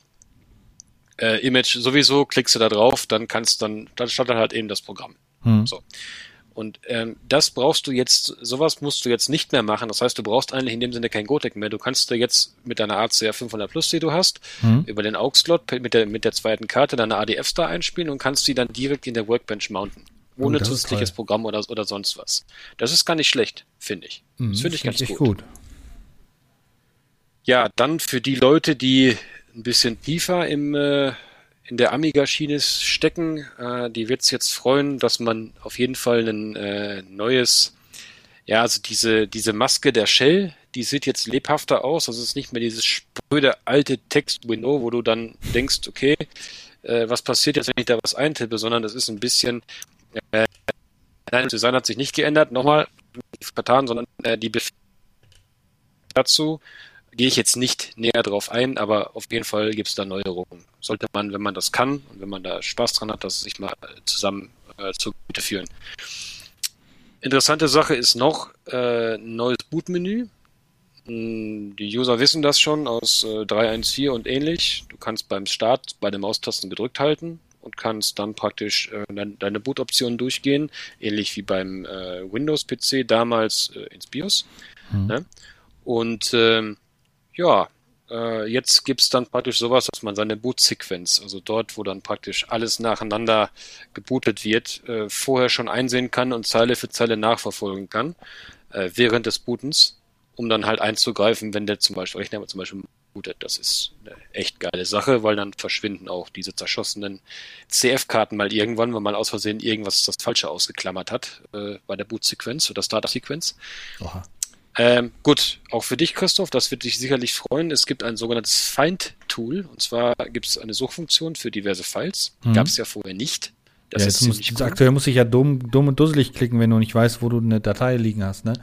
Äh, Image sowieso, klickst du da drauf, dann kannst dann, dann startet halt eben das Programm. Mhm. So. Und ähm, das brauchst du jetzt, sowas musst du jetzt nicht mehr machen. Das heißt, du brauchst eigentlich in dem Sinne kein Gotek mehr. Du kannst dir jetzt mit deiner ACR 500 Plus, die du hast, mhm. über den AUX-Slot mit der, mit der zweiten Karte deine ADFs da einspielen und kannst die dann direkt in der Workbench mounten. Oh, Ohne oh, zusätzliches Programm oder, oder sonst was. Das ist gar nicht schlecht, finde ich. Mhm, das finde ich ganz gut. gut. Ja, dann für die Leute, die ein bisschen tiefer im äh, in der Amiga-Schiene stecken. Äh, die wird es jetzt freuen, dass man auf jeden Fall ein äh, neues, ja, also diese, diese Maske der Shell, die sieht jetzt lebhafter aus. Es ist nicht mehr dieses spröde alte Text-Window, wo du dann denkst, okay, äh, was passiert jetzt, wenn ich da was eintippe, sondern das ist ein bisschen, äh, nein, das Design hat sich nicht geändert, nochmal vertan, sondern äh, die Befehle dazu gehe ich jetzt nicht näher drauf ein, aber auf jeden Fall gibt es da Neuerungen. Sollte man, wenn man das kann und wenn man da Spaß dran hat, das sich mal zusammen äh, zugute führen. Interessante Sache ist noch äh, ein neues Bootmenü. Hm, die User wissen das schon aus äh, 3.1.4 und ähnlich. Du kannst beim Start bei den Maustasten gedrückt halten und kannst dann praktisch äh, deine, deine Bootoptionen durchgehen, ähnlich wie beim äh, Windows-PC damals äh, ins BIOS. Mhm. Ne? Und ähm, ja, äh, jetzt gibt's dann praktisch sowas, dass man seine Bootsequenz, also dort, wo dann praktisch alles nacheinander gebootet wird, äh, vorher schon einsehen kann und Zeile für Zeile nachverfolgen kann, äh, während des Bootens, um dann halt einzugreifen, wenn der zum Beispiel Rechner zum Beispiel bootet. Das ist eine echt geile Sache, weil dann verschwinden auch diese zerschossenen CF-Karten mal irgendwann, wenn man aus Versehen irgendwas das Falsche ausgeklammert hat äh, bei der Bootsequenz oder Startup-Sequenz. Ähm, gut, auch für dich, Christoph, das wird dich sicherlich freuen. Es gibt ein sogenanntes Find-Tool. Und zwar gibt es eine Suchfunktion für diverse Files. Mhm. Gab es ja vorher nicht. Das ja, ist muss, cool. Aktuell muss ich ja dumm, dumm und dusselig klicken, wenn du nicht weißt, wo du eine Datei liegen hast, ne?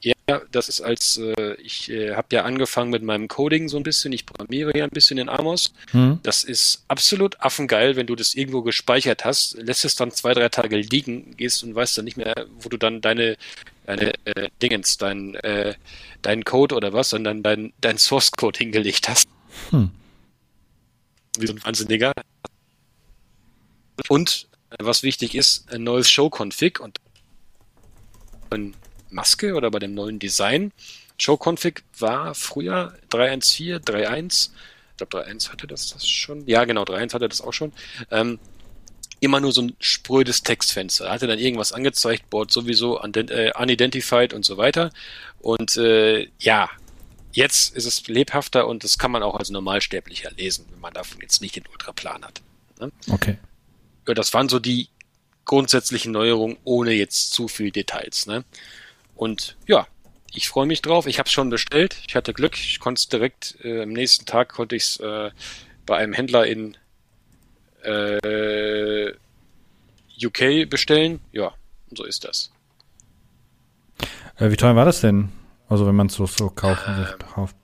Ja, das ist als, äh, ich äh, habe ja angefangen mit meinem Coding so ein bisschen, ich programmiere ja ein bisschen in Amos. Hm. Das ist absolut affengeil, wenn du das irgendwo gespeichert hast, lässt es dann zwei, drei Tage liegen, gehst und weißt dann nicht mehr, wo du dann deine, deine äh, Dingens, dein, äh, deinen Code oder was, sondern dein, dein Source Code hingelegt hast. Hm. Wie so ein Wahnsinniger. Und äh, was wichtig ist, ein neues Show-Config und eine Maske oder bei dem neuen Design. Show-Config war früher 3.1.4, 3.1. Ich glaube, 3.1 hatte das, das schon. Ja, genau, 3.1 hatte das auch schon. Ähm, immer nur so ein sprödes Textfenster. Da hatte dann irgendwas angezeigt, Board sowieso äh, unidentified und so weiter. Und äh, ja, jetzt ist es lebhafter und das kann man auch als Normalsterblicher lesen, wenn man davon jetzt nicht den Ultraplan hat. Ne? Okay. Ja, das waren so die grundsätzlichen Neuerungen, ohne jetzt zu viel Details. Ne? Und ja, ich freue mich drauf. Ich habe es schon bestellt. Ich hatte Glück. Ich konnte es direkt äh, am nächsten Tag konnte ich es äh, bei einem Händler in äh, UK bestellen. Ja, so ist das. Äh, wie teuer war das denn? Also wenn man es so, so kaufen Ähm, kauft.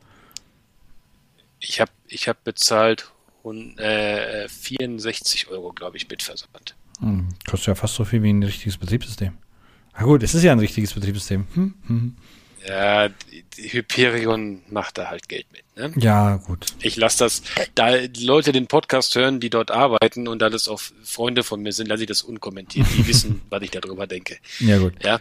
Ich habe ich hab bezahlt und, äh, 64 Euro, glaube ich, mit Versand. Hm, kostet ja fast so viel wie ein richtiges Betriebssystem. Ah gut, es ist ja ein richtiges Betriebssystem. Hm, hm. Ja, Hyperion macht da halt Geld mit. Ne? Ja, gut. Ich lasse das, da Leute den Podcast hören, die dort arbeiten und da das auch Freunde von mir sind, lasse ich das unkommentiert. Die (laughs) wissen, was ich darüber denke. Ja, gut. Ja,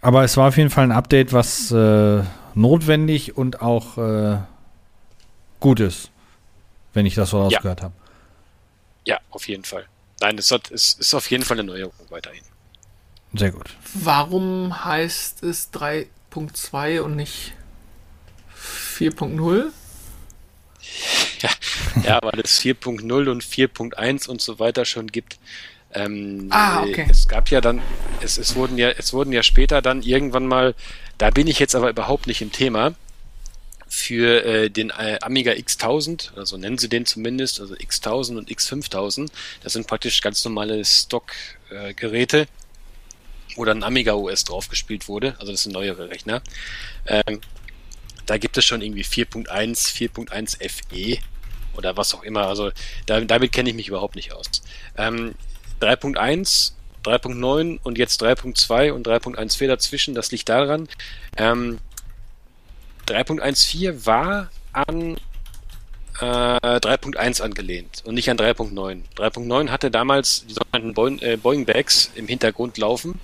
Aber es war auf jeden Fall ein Update, was äh, notwendig und auch äh, gut ist, wenn ich das so Ja. rausgehört habe. ja, auf jeden Fall. Nein, es, hat, es ist auf jeden Fall eine Neuerung weiterhin. Sehr gut. Warum heißt es 3.2 und nicht 4.0? Ja, weil es 4.0 und 4.1 und so weiter schon gibt. Ähm, Ah, okay. Es gab ja dann, es, es wurden ja, es wurden ja später dann irgendwann mal, da bin ich jetzt aber überhaupt nicht im Thema, für äh, den äh, Amiga X1000, oder so nennen sie den zumindest, also X1000 und X5000. Das sind praktisch ganz normale Stock-Geräte, äh, wo dann Amiga OS draufgespielt wurde. Also das sind neuere Rechner. Ähm, da gibt es schon irgendwie 4.1, 4.1 FE oder was auch immer. Also da, damit kenne ich mich überhaupt nicht aus. Ähm, 3.1, 3.9 und jetzt 3.2 und 3.14 dazwischen, das liegt daran. Ähm, 3.14 war an äh, 3.1 angelehnt und nicht an 3.9. 3.9 hatte damals die sogenannten Boeing, äh, Bags im Hintergrund laufen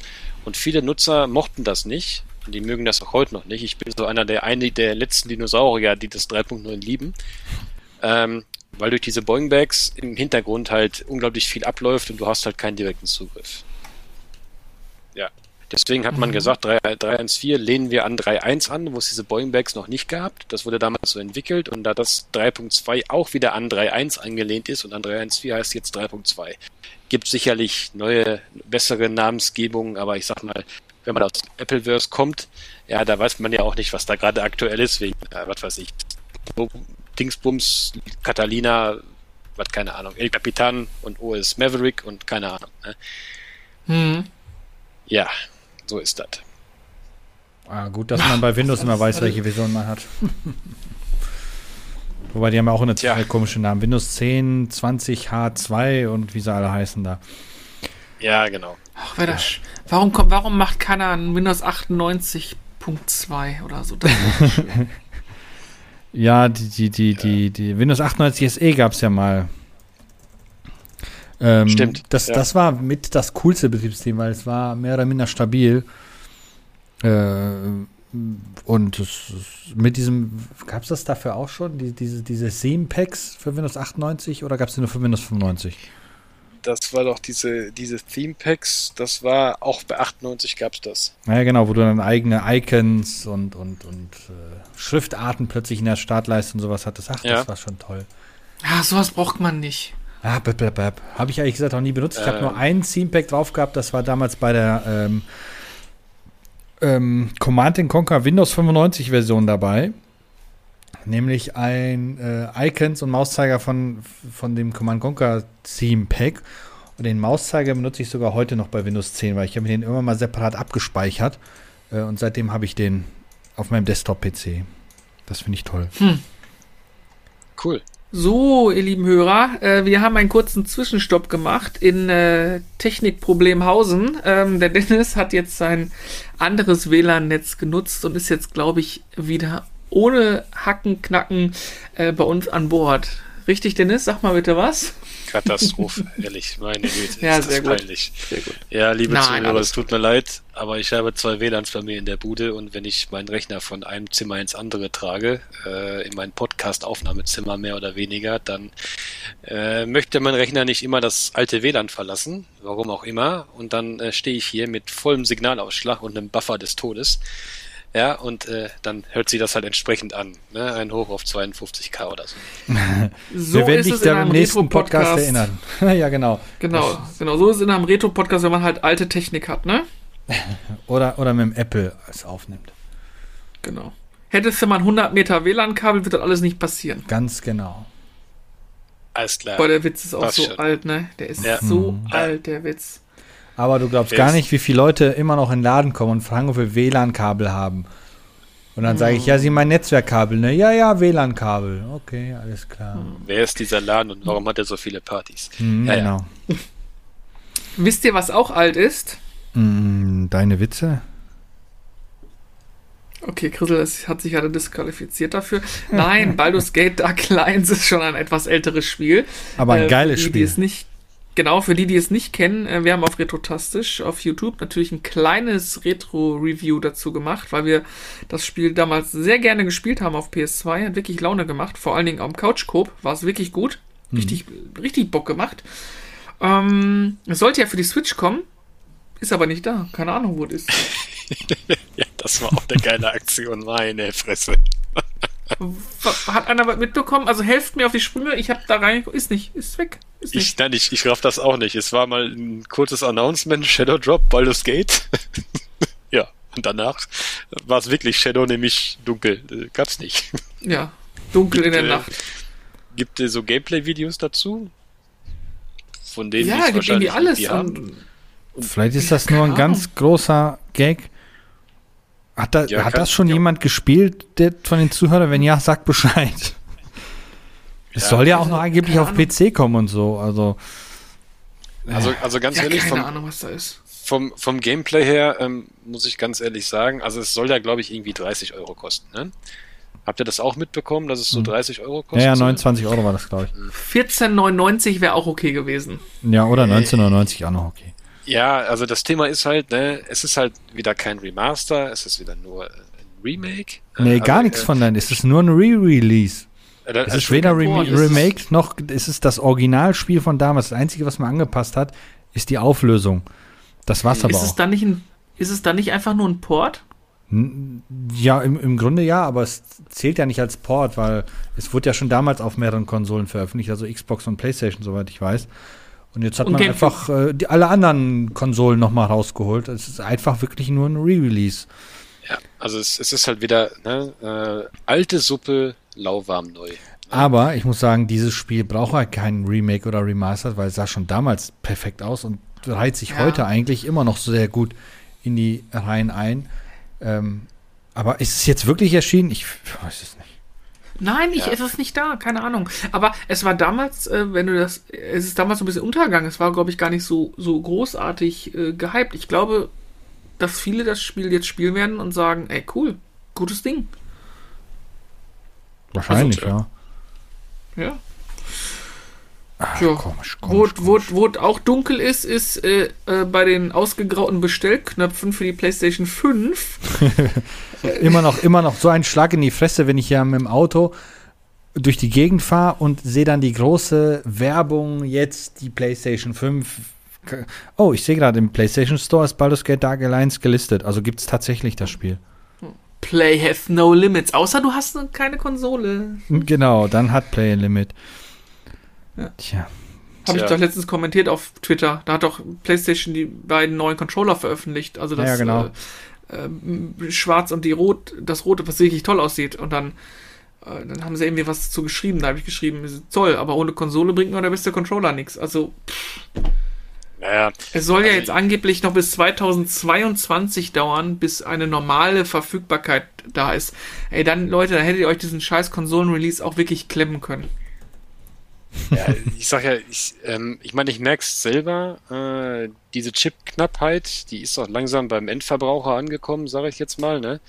und viele Nutzer mochten das nicht und die mögen das auch heute noch nicht. Ich bin so einer der eine der letzten Dinosaurier, die das 3.9 lieben. Ähm, weil durch diese Boeing Bags im Hintergrund halt unglaublich viel abläuft und du hast halt keinen direkten Zugriff. Ja. Deswegen hat man gesagt, 3 3.1.4 lehnen wir an 3.1 an, wo es diese Boeing Bags noch nicht gab. Das wurde damals so entwickelt und da das 3.2 auch wieder an 3.1 angelehnt ist und an 3.1.4 heißt jetzt 3.2. Gibt sicherlich neue, bessere Namensgebungen, aber ich sag mal, wenn man aus Appleverse kommt, ja, da weiß man ja auch nicht, was da gerade aktuell ist, wegen, äh, was weiß ich, Dingsbums, Catalina, was keine Ahnung, El Capitan und OS Maverick und keine Ahnung. Ne? Hm. Ja, so ist das. Ah, gut, dass man bei Windows immer weiß, welche Version man hat. (laughs) Wobei die haben ja auch eine äh, komische Namen. Windows 10, 20, H2 und wie sie alle heißen da. Ja, genau. Ach, wer das, warum, kommt, warum macht keiner ein Windows 98.2 oder so? (laughs) Ja, die, die, die, die, die Windows 98 SE gab es ja mal. Ähm, Stimmt, Das, ja. das war mit das coolste Betriebssystem, weil es war mehr oder minder stabil. Äh, und es, es- mit diesem, gab es das dafür auch schon, die, diese, diese Theme-Packs für Windows 98 oder gab es die nur für Windows 95? Das war doch diese, diese Theme Packs, das war auch bei 98 gab's das. Naja, genau, wo du dann eigene Icons und, und, und äh, Schriftarten plötzlich in der Startleiste und sowas hattest. Ach, Ja. das war schon toll. Ah, sowas braucht man nicht. Ah. Habe ich ehrlich gesagt auch nie benutzt. Ich habe Ähm. nur einen Themepack drauf gehabt. Das war damals bei der ähm, ähm, Command Conquer Windows 95 Version dabei. Nämlich ein äh, Icons und Mauszeiger von, von dem Command Conquer Theme Pack. Und den Mauszeiger benutze ich sogar heute noch bei Windows 10, weil ich habe mir den immer mal separat abgespeichert. Äh, und seitdem habe ich den auf meinem Desktop-PC. Das finde ich toll. Cool. So, ihr lieben Hörer, äh, wir haben einen kurzen Zwischenstopp gemacht in äh, Technikproblemhausen. Ähm, der Dennis hat jetzt sein anderes WLAN-Netz genutzt und ist jetzt, glaube ich, wieder ohne Hacken, Knacken äh, bei uns an Bord. Richtig, Dennis? Sag mal bitte was. Katastrophe, ehrlich, meine Güte. Ja, ist sehr das gut. peinlich. Sehr gut. Ja, liebe Nein, Zuhörer, es tut mir leid, aber ich habe zwei WLANs bei mir in der Bude und wenn ich meinen Rechner von einem Zimmer ins andere trage, äh, in mein Podcast-Aufnahmezimmer mehr oder weniger, dann äh, möchte mein Rechner nicht immer das alte WLAN verlassen, warum auch immer, und dann äh, stehe ich hier mit vollem Signalausschlag und einem Buffer des Todes. Ja, und äh, dann hört sich das halt entsprechend an. Ne? Ein Hoch auf 52k oder so. (laughs) So Wir werden ist dich es in da einem im nächsten Podcast Retro-Podcast. erinnern. (laughs) ja, genau. Genau, genau. So ist es in einem Retro-Podcast, wenn man halt alte Technik hat, ne? (laughs) Oder, oder mit dem Apple es aufnimmt. Genau. Hättest du mal ein 100 Meter WLAN-Kabel, wird das alles nicht passieren. Ganz genau. Alles klar. Boah, der Witz ist auch Passt so schon. alt, ne? Der ist Ja. so Mhm. alt, der Witz. Aber du glaubst gar nicht, wie viele Leute immer noch in den Laden kommen und fragen, ob wir WLAN-Kabel haben. Und dann sage ich, ja, sie mein Netzwerkkabel, ne? Ja, ja, WLAN-Kabel. Okay, alles klar. Wer ist dieser Laden und warum hat er so viele Partys? Mhm, Ja, ja. genau. (laughs) Wisst ihr, was auch alt ist? Mhm, deine Witze? Okay, Chrisel hat sich gerade disqualifiziert dafür. Nein, (laughs) Baldur's Gate Dark Lines ist schon ein etwas älteres Spiel. Aber ein Äh, geiles für die, Spiel. es nicht, genau, für die, die es nicht kennen, äh, wir haben auf Retrotastisch auf YouTube natürlich ein kleines Retro-Review dazu gemacht, weil wir das Spiel damals sehr gerne gespielt haben auf PS2. Hat wirklich Laune gemacht, vor allen Dingen am Couch-Coop war es wirklich gut. Richtig, richtig Bock gemacht. Ähm, es sollte ja für die Switch kommen, ist aber nicht da. Keine Ahnung, wo es ist. (laughs) Ja, das war auch eine geile Aktion, meine Fresse. Hat einer was mitbekommen? Also helft mir auf die Sprünge. Ich habe da rein. Ist nicht. Ist weg. Ist nicht. Ich, nein, ich, ich raff das auch nicht. Es war mal ein kurzes Announcement, Shadow Drop, Baldur's Gate. (laughs) ja, und danach war es wirklich Shadow, nämlich dunkel. Äh, Gab's nicht. Ja. Dunkel in der Äh, Nacht. Gibt es so Gameplay-Videos dazu? Von denen Ja, die gibt irgendwie alles. irgendwie haben? Vielleicht ist Ja, das nur ein ganz großer Gag. Hat, da, Ja, hat kann- das schon ja. jemand gespielt der, von den Zuhörern? Wenn ja, sagt Bescheid. Es Ja, soll ja auch noch angeblich auf. PC kommen und so. Also, Also, also ganz ja, ehrlich, keine vom, Ahnung, was da ist. vom, vom Gameplay her ähm, muss ich ganz ehrlich sagen, also es soll ja, glaube ich, irgendwie 30 Euro kosten. Ne? Habt ihr das auch mitbekommen, dass es so Mhm. 30 Euro ja, kostet? ja, soll? 29 Euro war das, glaube ich. 14,99 wäre auch okay gewesen. Ja, oder 1999 auch noch okay. Ja, also das Thema ist halt, ne, es ist halt wieder kein Remaster, es ist wieder nur ein Remake. Nee, Äh, gar also, nichts äh, von deinem. Es ist nur ein Re-Release. äh, Es also ist weder kein Rem es ist- Remake noch es ist das Originalspiel von damals. Das Einzige, was man angepasst hat, ist die Auflösung. Das war's aber Ist es auch. dann nicht ein, ist es dann nicht einfach nur ein Port? Ja, im, im Grunde ja, aber es zählt ja nicht als Port, weil es wurde ja schon damals auf mehreren Konsolen veröffentlicht, also Xbox und PlayStation, soweit ich weiß. Und jetzt hat Und man GameCube. einfach äh, die, alle anderen Konsolen nochmal rausgeholt. Es ist einfach wirklich nur ein Re-Release. Ja, also es, es ist halt wieder ne, äh, alte Suppe, lauwarm neu. Aber ich muss sagen, dieses Spiel braucht halt keinen Remake oder Remastered, weil es sah schon damals perfekt aus und reiht sich Ja. heute eigentlich immer noch sehr gut in die Reihen ein. Ähm, aber ist es jetzt wirklich erschienen? Ich weiß es nicht. Nein, ich, Ja. es ist nicht da, keine Ahnung. Aber es war damals, äh, wenn du das, es ist damals so ein bisschen untergegangen. Es war, glaube ich, gar nicht so, so großartig äh, gehypt. Ich glaube, dass viele das Spiel jetzt spielen werden und sagen, ey, cool, gutes Ding. Wahrscheinlich, Also, ja. Ja. Ach, Ja. komisch, Wo, komisch, wo, komisch. wo auch dunkel ist, ist äh, äh, bei den ausgegrauten Bestellknöpfen für die PlayStation 5. (laughs) Immer noch, immer noch so ein Schlag in die Fresse, wenn ich ja mit dem Auto durch die Gegend fahre und sehe dann die große Werbung, jetzt die PlayStation 5. Oh, ich sehe gerade im PlayStation Store ist Baldur's Gate Dark Alliance gelistet. Also gibt es tatsächlich das Spiel. Play hath no limits. Außer du hast eine- keine Konsole. Genau, dann hat Play a Limit. Ja. Tja. Habe ich doch letztens kommentiert auf Twitter. Da hat doch PlayStation die beiden neuen Controller veröffentlicht. Also das Ja, genau. äh, ähm, Schwarz und die Rot, das Rote, was wirklich toll aussieht. Und dann, äh, dann haben sie irgendwie was dazu geschrieben. Da habe ich geschrieben, ist toll, aber ohne Konsole bringt nur der beste Controller nichts. Also, pff, Naja, Es soll ja Also jetzt angeblich noch bis 2022 dauern, bis eine normale Verfügbarkeit da ist. Ey, dann, Leute, da hättet ihr euch diesen scheiß Konsolen-Release auch wirklich klemmen können. Ja, ich sag ja, ich, ähm, ich meine, ich merk's selber, äh, diese Chip-Knappheit, die ist auch langsam beim Endverbraucher angekommen, sage ich jetzt mal, ne?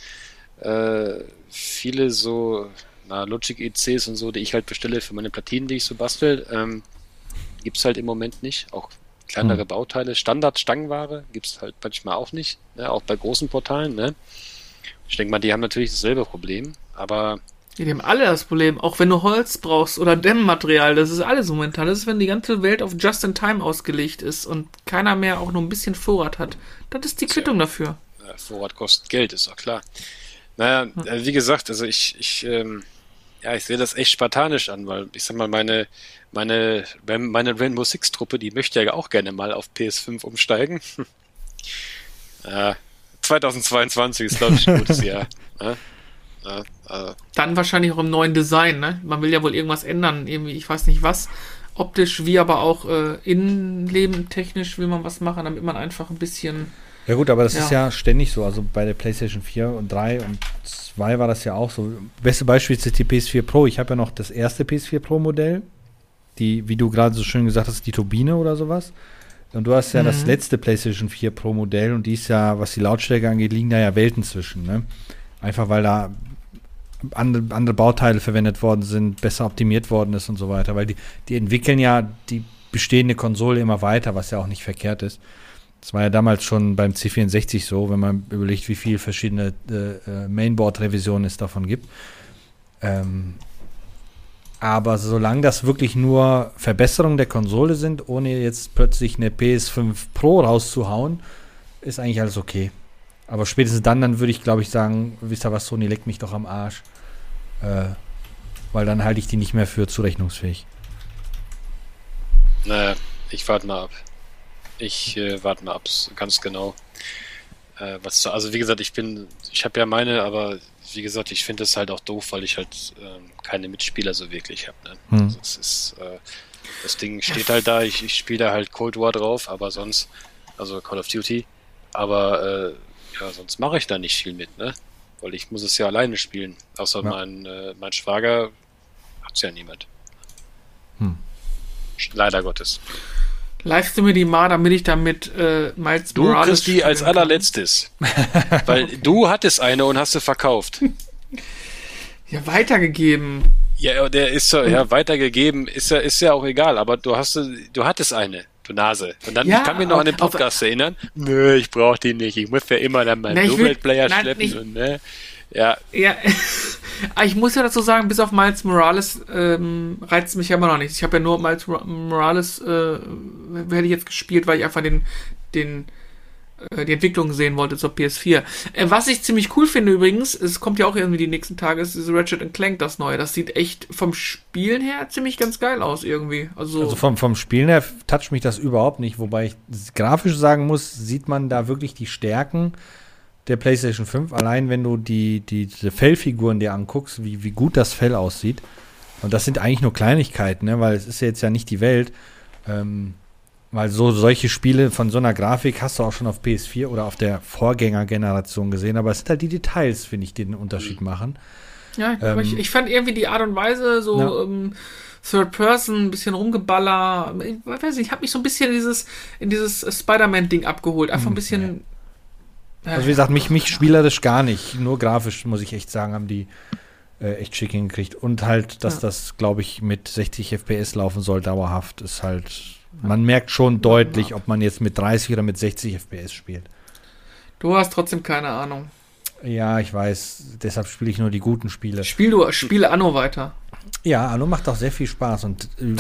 Äh, viele so, na, Logic ECs und so, die ich halt bestelle für meine Platinen, die ich so bastel, ähm, gibt's halt im Moment nicht. Auch kleinere Hm. Bauteile, Standard-Stangenware gibt's halt manchmal auch nicht, ne? Auch bei großen Portalen, ne? Ich denke mal, die haben natürlich dasselbe Problem, aber die haben alle das Problem. Auch wenn du Holz brauchst oder Dämmmaterial, das ist alles momentan. Das ist, wenn die ganze Welt auf Just-in-Time ausgelegt ist und keiner mehr auch nur ein bisschen Vorrat hat. Das ist die Quittung dafür. Ja, Vorrat kostet Geld, ist auch klar. Naja, äh, wie gesagt, also ich, ich, ähm, ja, ich sehe das echt spartanisch an, weil ich sag mal, meine, meine, meine Rainbow Six Truppe, die möchte ja auch gerne mal auf PS5 umsteigen. (laughs) ja, 2022 ist, glaube ich, ein gutes (laughs) Jahr. Ja, ja, also, Dann wahrscheinlich auch im neuen Design, ne? Man will ja wohl irgendwas ändern, irgendwie, ich weiß nicht was. Optisch wie aber auch äh, innenlebentechnisch will man was machen, damit man einfach ein bisschen. Ja gut, aber das Ja. ist ja ständig so. Also bei der PlayStation 4 und 3 und 2 war das ja auch so. Beste Beispiel ist die PS4 Pro. Ich habe ja noch das erste PS4 Pro Modell. Die, wie du gerade so schön gesagt hast, die Turbine oder sowas. Und du hast ja das Mhm. letzte PlayStation 4 Pro Modell und die ist ja, was die Lautstärke angeht, liegen da ja Welten zwischen. Ne? Einfach weil da andere, andere Bauteile verwendet worden sind, besser optimiert worden ist und so weiter. Weil die, die entwickeln ja die bestehende Konsole immer weiter, was ja auch nicht verkehrt ist. Das war ja damals schon beim C64 so, wenn man überlegt, wie viele verschiedene äh, äh, Mainboard-Revisionen es davon gibt. Ähm, aber solange das wirklich nur Verbesserungen der Konsole sind, ohne jetzt plötzlich eine PS5 Pro rauszuhauen, ist eigentlich alles okay. Aber spätestens dann, dann würde ich, glaube ich, sagen, wisst ihr was, Sony leckt mich doch am Arsch. Äh, weil dann halte ich die nicht mehr für zurechnungsfähig. naja, ich warte mal ab. Ich äh, warte mal ab, ganz genau. Äh, was, also wie gesagt, ich bin, ich habe ja meine, aber wie gesagt, ich finde es halt auch doof, weil ich halt ähm, keine Mitspieler so wirklich habe. Ne? Hm. Also es ist, äh, das Ding steht halt da, ich, ich spiele da halt Cold War drauf, aber sonst, also Call of Duty, aber äh, ja, sonst mache ich da nicht viel mit, ne? Weil ich muss es ja alleine spielen. Außer Ja. mein, äh, mein Schwager hat's ja niemand. Hm. Leider Gottes. Leiste mir die mal, damit ich damit äh, Miles Du Morales kriegst die als allerletztes. (laughs) Weil du hattest eine und hast sie verkauft. (laughs) Ja, weitergegeben. Ja, der ist ja, ja weitergegeben, ist ja, ist ja auch egal, aber du hast, du hattest eine, du Nase. Und dann, Ja, ich kann mich noch an den auf- Podcast erinnern. Nö, ich brauch die nicht. Ich muss ja immer dann meinen nein, schleppen nicht- und, ne. Ja, Ja, aber (laughs) ich muss ja dazu sagen, bis auf Miles Morales ähm, reizt mich ja immer noch nicht. Ich habe ja nur Miles Mor- Morales, äh, hätte ich jetzt gespielt, weil ich einfach den, den, die Entwicklung sehen wollte zur PS4. Äh, was ich ziemlich cool finde übrigens, es kommt ja auch irgendwie die nächsten Tage, ist dieses Ratchet Clank, das neue. Das sieht echt vom Spielen her ziemlich ganz geil aus irgendwie. Also, Also vom, vom Spielen her toucht mich das überhaupt nicht, wobei ich grafisch sagen muss, sieht man da wirklich die Stärken der PlayStation 5. Allein wenn du die, die, diese Fellfiguren dir anguckst, wie, wie gut das Fell aussieht. Und das sind eigentlich nur Kleinigkeiten, ne? weil es ist ja jetzt ja nicht die Welt. Ähm, weil so solche Spiele von so einer Grafik hast du auch schon auf PS4 oder auf der Vorgängergeneration gesehen. Aber es sind halt die Details, finde ich, die den Unterschied machen. ja, aber ähm, ich, ich fand irgendwie die Art und Weise so, Ja. ähm, Third Person, ein bisschen rumgeballer. Ich weiß nicht, ich habe mich so ein bisschen in dieses, in dieses Spider-Man-Ding abgeholt. Einfach ein bisschen. Also wie gesagt, mich, mich spielerisch gar nicht. Nur grafisch, muss ich echt sagen, haben die äh, echt schick hingekriegt. Und halt, dass Ja. das, glaube ich, mit 60 FPS laufen soll, dauerhaft, ist halt. Man merkt schon deutlich, ob man jetzt mit 30 oder mit 60 FPS spielt. Du hast trotzdem keine Ahnung. Ja, ich weiß, deshalb spiele ich nur die guten Spiele. Spiel du, spiele Anno weiter. Ja, Anno macht auch sehr viel Spaß und äh,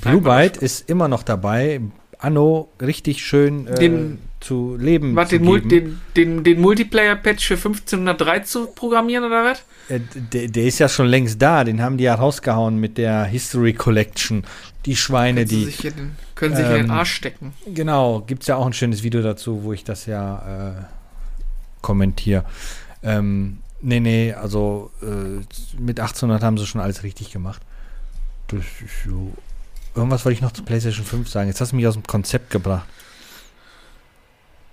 Blue Byte ist immer noch dabei, Anno richtig schön äh, Den- zu leben Was, zu den, geben. den, den, den Multiplayer-Patch für 1503 zu programmieren oder was? Äh, der, der ist ja schon längst da, den haben die ja rausgehauen mit der History Collection. Die Schweine, Können die. sich, den, können sich in den Ähm, Arsch stecken. Genau, gibt es ja auch ein schönes Video dazu, wo ich das ja äh, kommentiere. Ähm, nee, nee, also äh, mit 1800 haben sie schon alles richtig gemacht. Das ist so. Irgendwas wollte ich noch zu PlayStation 5 sagen. Jetzt hast du mich aus dem Konzept gebracht.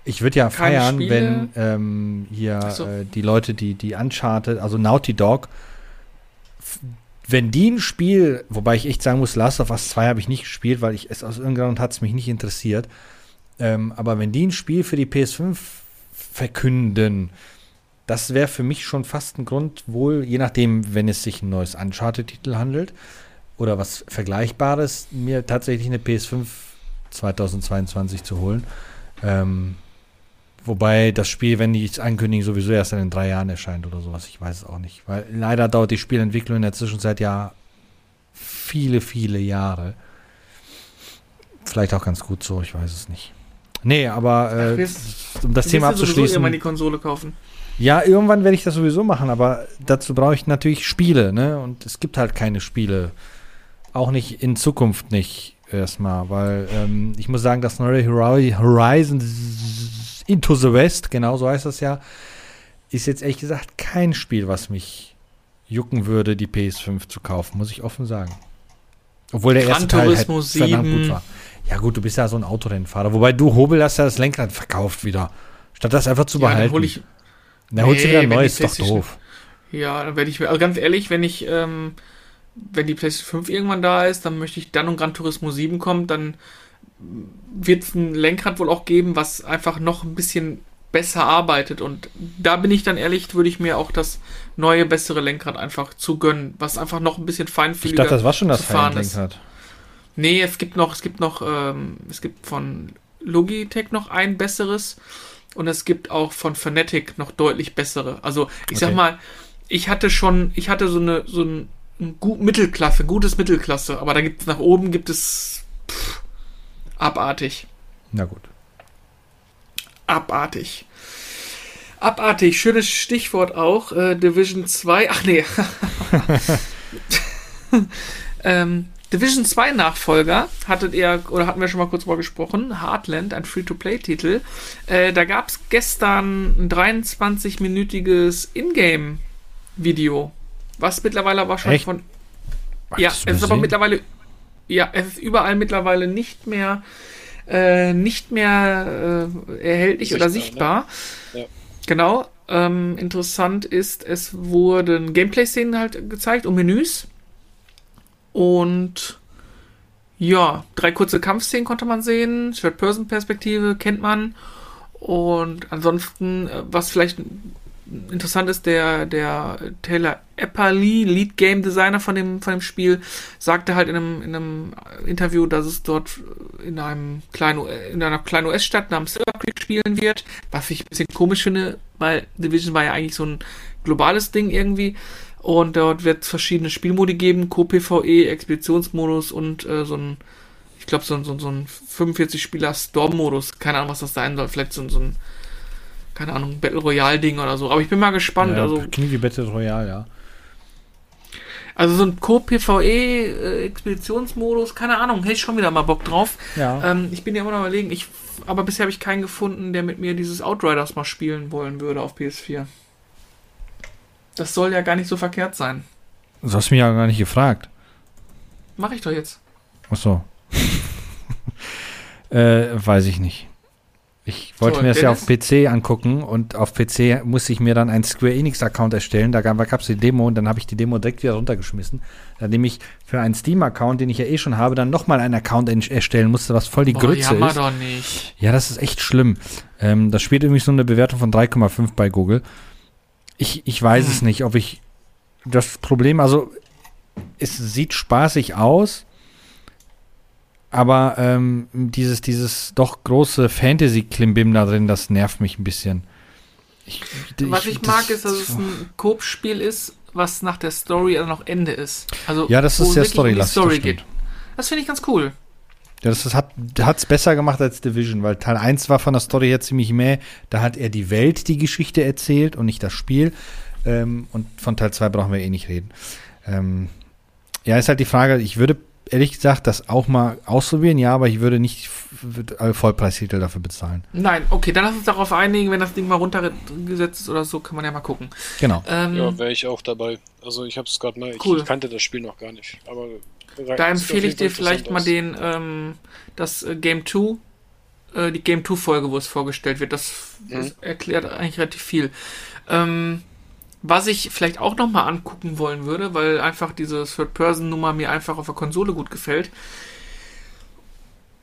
Ich würde ja Keine feiern, Spiele? wenn ähm, hier so. äh, die Leute, die, die Uncharted, also Naughty Dog, wenn die ein Spiel, wobei ich echt sagen muss, Last of Us 2 habe ich nicht gespielt, weil ich es aus irgendeinem Grund hat es mich nicht interessiert. Ähm, aber wenn die ein Spiel für die PS5 verkünden, das wäre für mich schon fast ein Grund, wohl, je nachdem, wenn es sich ein neues Uncharted-Titel handelt oder was Vergleichbares, mir tatsächlich eine PS5 2022 zu holen. Ähm, wobei das Spiel, wenn die es ankündigen, sowieso erst in drei Jahren erscheint oder sowas. Ich weiß es auch nicht. Weil leider dauert die Spielentwicklung in der Zwischenzeit ja viele, viele Jahre. Vielleicht auch ganz gut so, ich weiß es nicht. Nee, aber äh, Ach, wirst- um das Thema abzuschließen. irgendwann die Konsole kaufen. Ja, irgendwann werde ich das sowieso machen, aber dazu brauche ich natürlich Spiele, ne? Und es gibt halt keine Spiele. Auch nicht in Zukunft nicht erstmal, weil ähm, ich muss sagen, das neue Hori- Horizon Into the West, genau so heißt das ja, ist jetzt ehrlich gesagt kein Spiel, was mich jucken würde, die PS5 zu kaufen, muss ich offen sagen. Obwohl der erste Teil halt verdammt 7. gut war. Ja gut, du bist ja so ein Autorennfahrer, wobei du Hobel hast ja das Lenkrad verkauft wieder. Statt das einfach zu Ja, dann behalten. hol ich, Na, holst du Nee, wieder ein neues, ist doch doof. Ja, dann werde ich mir, also ganz ehrlich, wenn ich, ähm, wenn die PlayStation 5 irgendwann da ist, dann möchte ich dann und Gran Turismo 7 kommt, dann wird es ein Lenkrad wohl auch geben, was einfach noch ein bisschen besser arbeitet. Und da bin ich dann ehrlich, würde ich mir auch das neue, bessere Lenkrad einfach zu gönnen, was einfach noch ein bisschen Ich feinfühliger dachte, das war schon das. Lenkrad. Nee, es gibt noch, es gibt noch, ähm, es gibt von Logitech noch ein besseres und es gibt auch von Fnatic noch deutlich bessere. Also ich sag Okay. mal, ich hatte schon, ich hatte so eine, so ein gut Mittelklasse, gutes Mittelklasse, aber da gibt es nach oben gibt es pff, abartig. Na gut. Abartig. Abartig, schönes Stichwort auch. Äh, Division 2. Ach nee. (laughs) ähm, Division 2 Nachfolger hattet ihr, oder hatten wir schon mal kurz drüber gesprochen. Heartland, ein Free-to-Play-Titel. Äh, da gab es gestern ein 23-minütiges Ingame-Video. Was mittlerweile aber schon Echt? von. Hab ja, es ist aber mittlerweile. Ja, es ist überall mittlerweile nicht mehr. Äh, nicht mehr äh, erhältlich oder Sichtbar, sichtbar. Ja. Genau. Ähm, interessant ist, es wurden Gameplay-Szenen halt gezeigt und Menüs. Und ja, drei kurze Kampfszenen konnte man sehen. Third-Person-Perspektive kennt man. Und ansonsten, äh, was vielleicht interessant ist, der, der Taylor Epperly, Lead Game Designer von dem, von dem Spiel, sagte halt in einem, in einem Interview, dass es dort in einem kleinen, in einer kleinen US-Stadt namens Silver Creek spielen wird, was ich ein bisschen komisch finde, weil Division war ja eigentlich so ein globales Ding irgendwie. Und dort wird es verschiedene Spielmodi geben, Co-PvE, Expeditionsmodus und äh, so ein, ich glaube, so, ein- so, ein- so ein 45-Spieler-Storm-Modus. Keine Ahnung, was das sein soll. Vielleicht so, so ein, keine Ahnung, Battle Royale-Ding oder so. Aber ich bin mal gespannt. Ja, also, klingt wie Battle Royale, ja. also so ein Co-PvE-Expeditionsmodus, keine Ahnung, hätte ich schon wieder mal Bock drauf. Ja. Ähm, ich bin ja immer noch überlegen, ich, aber bisher habe ich keinen gefunden, der mit mir dieses Outriders mal spielen wollen würde auf PS4. Das soll ja gar nicht so verkehrt sein. Du hast mich ja gar nicht gefragt. Mache ich doch jetzt. Ach so. (laughs) äh, weiß ich nicht. Ich wollte So, mir das ja auf PC angucken und auf PC musste ich mir dann einen Square Enix-Account erstellen. Da gab es die Demo und dann habe ich die Demo direkt wieder runtergeschmissen. Nachdem ich für einen Steam-Account, den ich ja eh schon habe, dann nochmal einen Account en- erstellen musste, was voll die Boah, Grütze ist. doch nicht. Ja, das ist echt schlimm. Ähm, das spielt irgendwie so eine Bewertung von 3,5 bei Google. Ich, ich weiß Hm. es nicht, ob ich das Problem, also es sieht spaßig aus, aber ähm, dieses, dieses doch große Fantasy-Klimbim da drin, das nervt mich ein bisschen. Ich, Was ich mag, ist, dass es ein Coop-Spiel ist, was nach der Story also noch Ende ist. Also, Ja, das ist es sehr storylastig. Story das. Das finde ich ganz cool. Ja, das, das hat es besser gemacht als Division, weil Teil 1 war von der Story her ziemlich mehr. Da hat er die Welt die Geschichte erzählt und nicht das Spiel. Ähm, und von Teil 2 brauchen wir eh nicht reden. Ähm, ja, ist halt die Frage, ich würde ehrlich gesagt das auch mal ausprobieren, ja, aber ich würde nicht Vollpreistitel dafür bezahlen. Nein, okay, dann lass uns darauf einigen, wenn das Ding mal runtergesetzt ist oder so, kann man ja mal gucken. Genau. Ähm, Ja, wäre ich auch dabei. Also ich habe es gerade mal, ich, Cool. ich kannte das Spiel noch gar nicht. Aber da empfehle ich dir vielleicht mal den, ähm, das äh, Game 2 äh, die Game 2 Folge, wo es vorgestellt wird. Das, das Mhm. erklärt eigentlich relativ viel. Ähm, was ich vielleicht auch noch mal angucken wollen würde, weil einfach diese Third-Person-Nummer mir einfach auf der Konsole gut gefällt.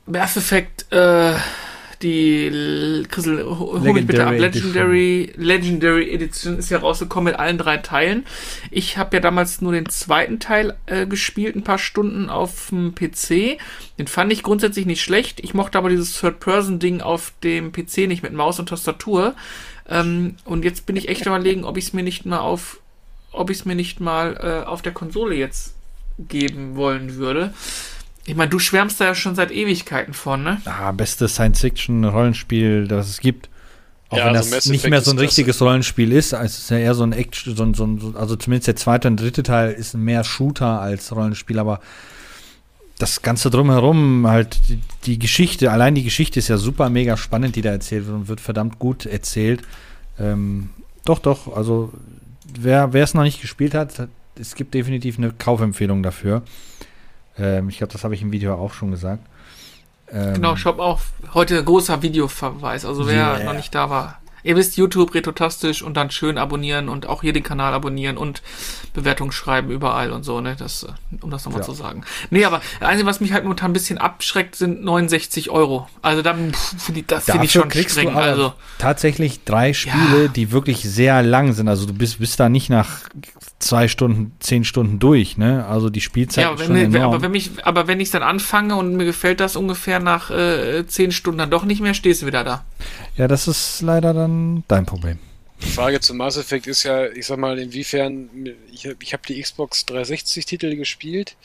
Mass Effect, äh, die Chrisel, hol mich bitte ab. Legendary Legendary, Legendary Edition ist ja rausgekommen mit allen drei Teilen. Ich habe ja damals nur den zweiten Teil äh, gespielt, ein paar Stunden auf dem PC. Den fand ich grundsätzlich nicht schlecht. Ich mochte aber dieses Third-Person-Ding auf dem PC nicht mit Maus und Tastatur. Ähm, und jetzt bin ich echt überlegen, ob ich es mir nicht mal auf, ob ich es mir nicht mal äh, auf der Konsole jetzt geben wollen würde. Ich meine, du schwärmst da ja schon seit Ewigkeiten von, ne? Ah, beste Science-Fiction-Rollenspiel, das es gibt. Auch Ja, wenn also das Mass nicht Effect mehr so ein richtiges Rollenspiel ist, also es ist ja eher so ein Action, so ein, so ein, so- also zumindest der zweite und dritte Teil ist mehr Shooter als Rollenspiel, aber das Ganze drumherum, halt die, die Geschichte, allein die Geschichte ist ja super mega spannend, die da erzählt wird und wird verdammt gut erzählt. Ähm, doch, doch, also wer es noch nicht gespielt hat, es gibt definitiv eine Kaufempfehlung dafür. Ähm, ich glaube, das habe ich im Video auch schon gesagt. Ähm, Genau, ich habe auch heute großer Videoverweis. Also wer Yeah. noch nicht da war. Ihr wisst, YouTube, Retotastisch und dann schön abonnieren und auch hier den Kanal abonnieren und Bewertungen schreiben überall und so, ne? Das, äh, um das nochmal Ja. zu sagen. Nee, aber das Einzige, was mich halt momentan ein bisschen abschreckt, sind 69 Euro. Also dann finde ich, das finde ich schon kriegst streng. Also, tatsächlich drei Spiele, Ja. die wirklich sehr lang sind. Also du bist, bist da nicht nach zwei Stunden, zehn Stunden durch, ne? Also die Spielzeit ja, ist schon mir- enorm. aber wenn mich, aber wenn ich dann anfange und mir gefällt das ungefähr nach äh, 10 Stunden dann doch nicht mehr, stehst du wieder da. ja, das ist leider dann dein Problem. Die Frage zum Mass Effect ist ja, ich sag mal, inwiefern, ich, ich habe die Xbox 360-Titel gespielt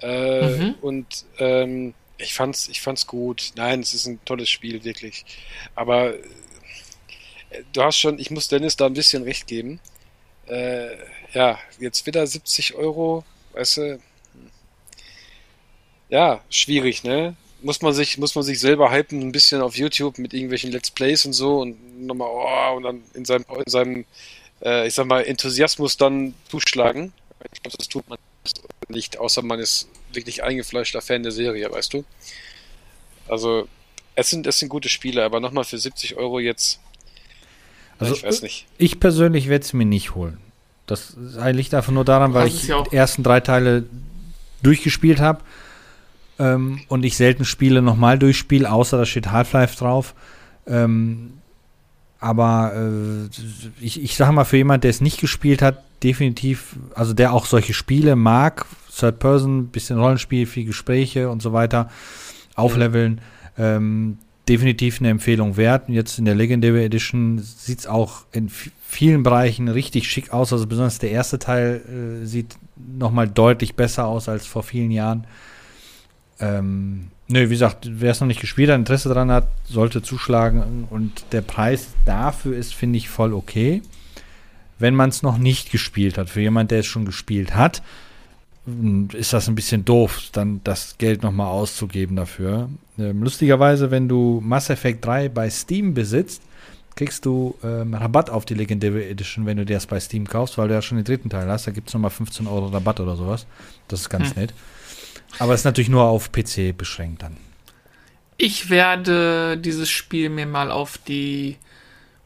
äh, Mhm. und ähm, ich fand's, ich fand's gut. Nein, es ist ein tolles Spiel, wirklich. Aber äh, du hast schon, ich muss Dennis da ein bisschen recht geben. Äh, ja, jetzt wieder 70 Euro, weißt du. Ja, schwierig, ne? Muss man sich, muss man sich selber hypen, ein bisschen auf YouTube mit irgendwelchen Let's Plays und so und nochmal, oh, und dann in seinem, in seinem, äh, ich sag mal, Enthusiasmus dann zuschlagen. Ich glaube, das tut man nicht, außer man ist wirklich eingefleischter Fan der Serie, weißt du? Also, es sind, es sind gute Spiele, aber nochmal für 70 Euro jetzt, Also ich weiß nicht. ich persönlich werde es mir nicht holen. Das liegt einfach nur daran, weil ich ja die ersten drei Teile durchgespielt habe ähm, und ich selten Spiele nochmal durchspiele, außer da steht Half-Life drauf. Ähm, aber äh, ich, ich sage mal, für jemand, der es nicht gespielt hat, definitiv, also der auch solche Spiele mag, Third Person, bisschen Rollenspiel, viel Gespräche und so weiter, aufleveln, ähm, definitiv eine Empfehlung wert. Und Jetzt in der Legendary Edition sieht es auch in vielen Bereichen richtig schick aus. Also besonders der erste Teil äh, sieht nochmal deutlich besser aus als vor vielen Jahren. Ähm, nö, wie gesagt, wer es noch nicht gespielt hat, Interesse daran hat, sollte zuschlagen. Und der Preis dafür ist, finde ich, voll okay. Wenn man es noch nicht gespielt hat, für jemand, der es schon gespielt hat, m, ist das ein bisschen doof, dann das Geld nochmal auszugeben dafür. Ähm, lustigerweise, wenn du Mass Effect 3 bei Steam besitzt, kriegst du ähm, Rabatt auf die Legendary Edition, wenn du dir das bei Steam kaufst, weil du ja schon den dritten Teil hast. Da gibt es nochmal 15 Euro Rabatt oder sowas. Das ist ganz Hm. nett. Aber es ist natürlich nur auf PC beschränkt dann. Ich werde dieses Spiel mir mal auf die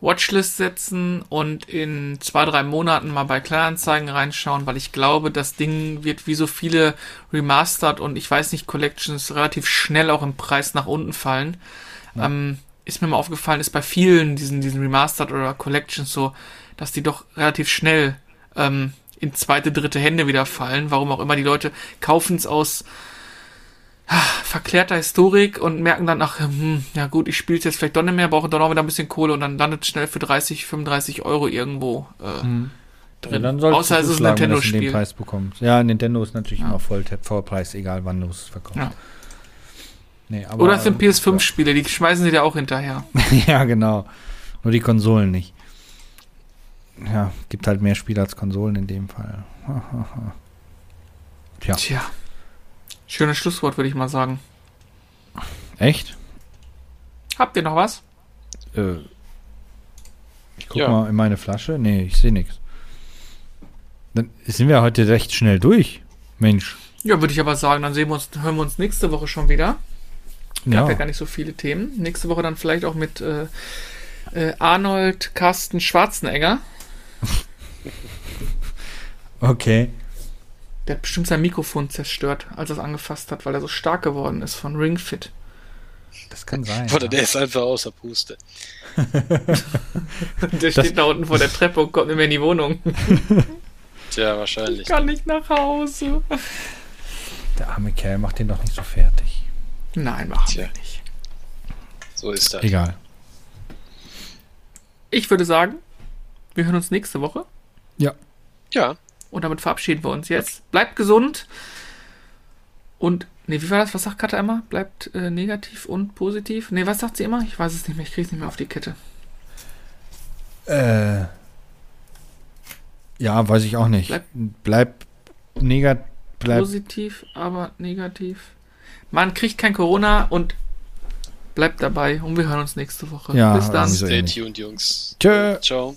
Watchlist setzen und in zwei, drei Monaten mal bei Kleinanzeigen reinschauen, weil ich glaube, das Ding wird wie so viele Remastered und ich weiß nicht, Collections relativ schnell auch im Preis nach unten fallen. Ja. Ähm, ist mir mal aufgefallen, ist bei vielen diesen, diesen Remastered oder Collections so, dass die doch relativ schnell ähm, in zweite, dritte Hände wieder fallen. Warum auch immer die Leute kaufen es aus ah, verklärter Historik und merken dann, ach, hm, ja gut, ich spiele jetzt vielleicht doch nicht mehr, brauche doch noch wieder ein bisschen Kohle und dann landet es schnell für 30, 35 Euro irgendwo äh, drin. Ja, dann Außer es ist ein zuschlagen, wenn du es in den Nintendo-Spiel. Preis bekommst. Ja, Nintendo ist natürlich Ja. immer voll Vollpreis, egal wann du es verkaufst. Ja. Nee, aber, Oder es sind ähm, PS5-Spiele, die schmeißen sie dir auch hinterher. (laughs) ja, genau. Nur die Konsolen nicht. Ja, gibt halt mehr Spiele als Konsolen in dem Fall. (laughs) Tja. Tja. Schönes Schlusswort, würde ich mal sagen. Echt? Habt ihr noch was? Äh, ich guck Ja. mal in meine Flasche. Nee, ich sehe nichts. Dann sind wir heute recht schnell durch. Mensch. Ja, würde ich aber sagen, dann sehen wir uns, hören wir uns nächste Woche schon wieder. Gab ja. Ja. gar nicht so viele Themen. Nächste Woche dann vielleicht auch mit äh, äh, Arnold Carsten Schwarzenegger. (laughs) Okay. Der hat bestimmt sein Mikrofon zerstört, als er es angefasst hat, weil er so stark geworden ist von Ring Fit. Das kann sein. Oder ja. der ist einfach außer Puste. (laughs) Der steht da unten vor der Treppe und kommt nicht mehr in die Wohnung. (laughs) Tja, wahrscheinlich. Ich kann nicht nach Hause. Der arme Kerl macht den doch nicht so fertig. Nein, machen Tja. wir nicht. So ist das. Egal. Ich würde sagen, wir hören uns nächste Woche. Ja. Ja, Und damit verabschieden wir uns jetzt. Bleibt gesund. Und, nee, wie war das? Was sagt Katja immer? Bleibt äh, negativ und positiv? Nee, was sagt sie immer? Ich weiß es nicht mehr. Ich kriege es nicht mehr auf die Kette. Äh. Ja, weiß ich auch nicht. Bleib- Bleib, negat, bleib. Positiv, aber negativ. Man kriegt kein Corona und bleibt dabei. Und wir hören uns nächste Woche. Ja, Bis dann. stay tuned, Jungs. Tschö. Ciao.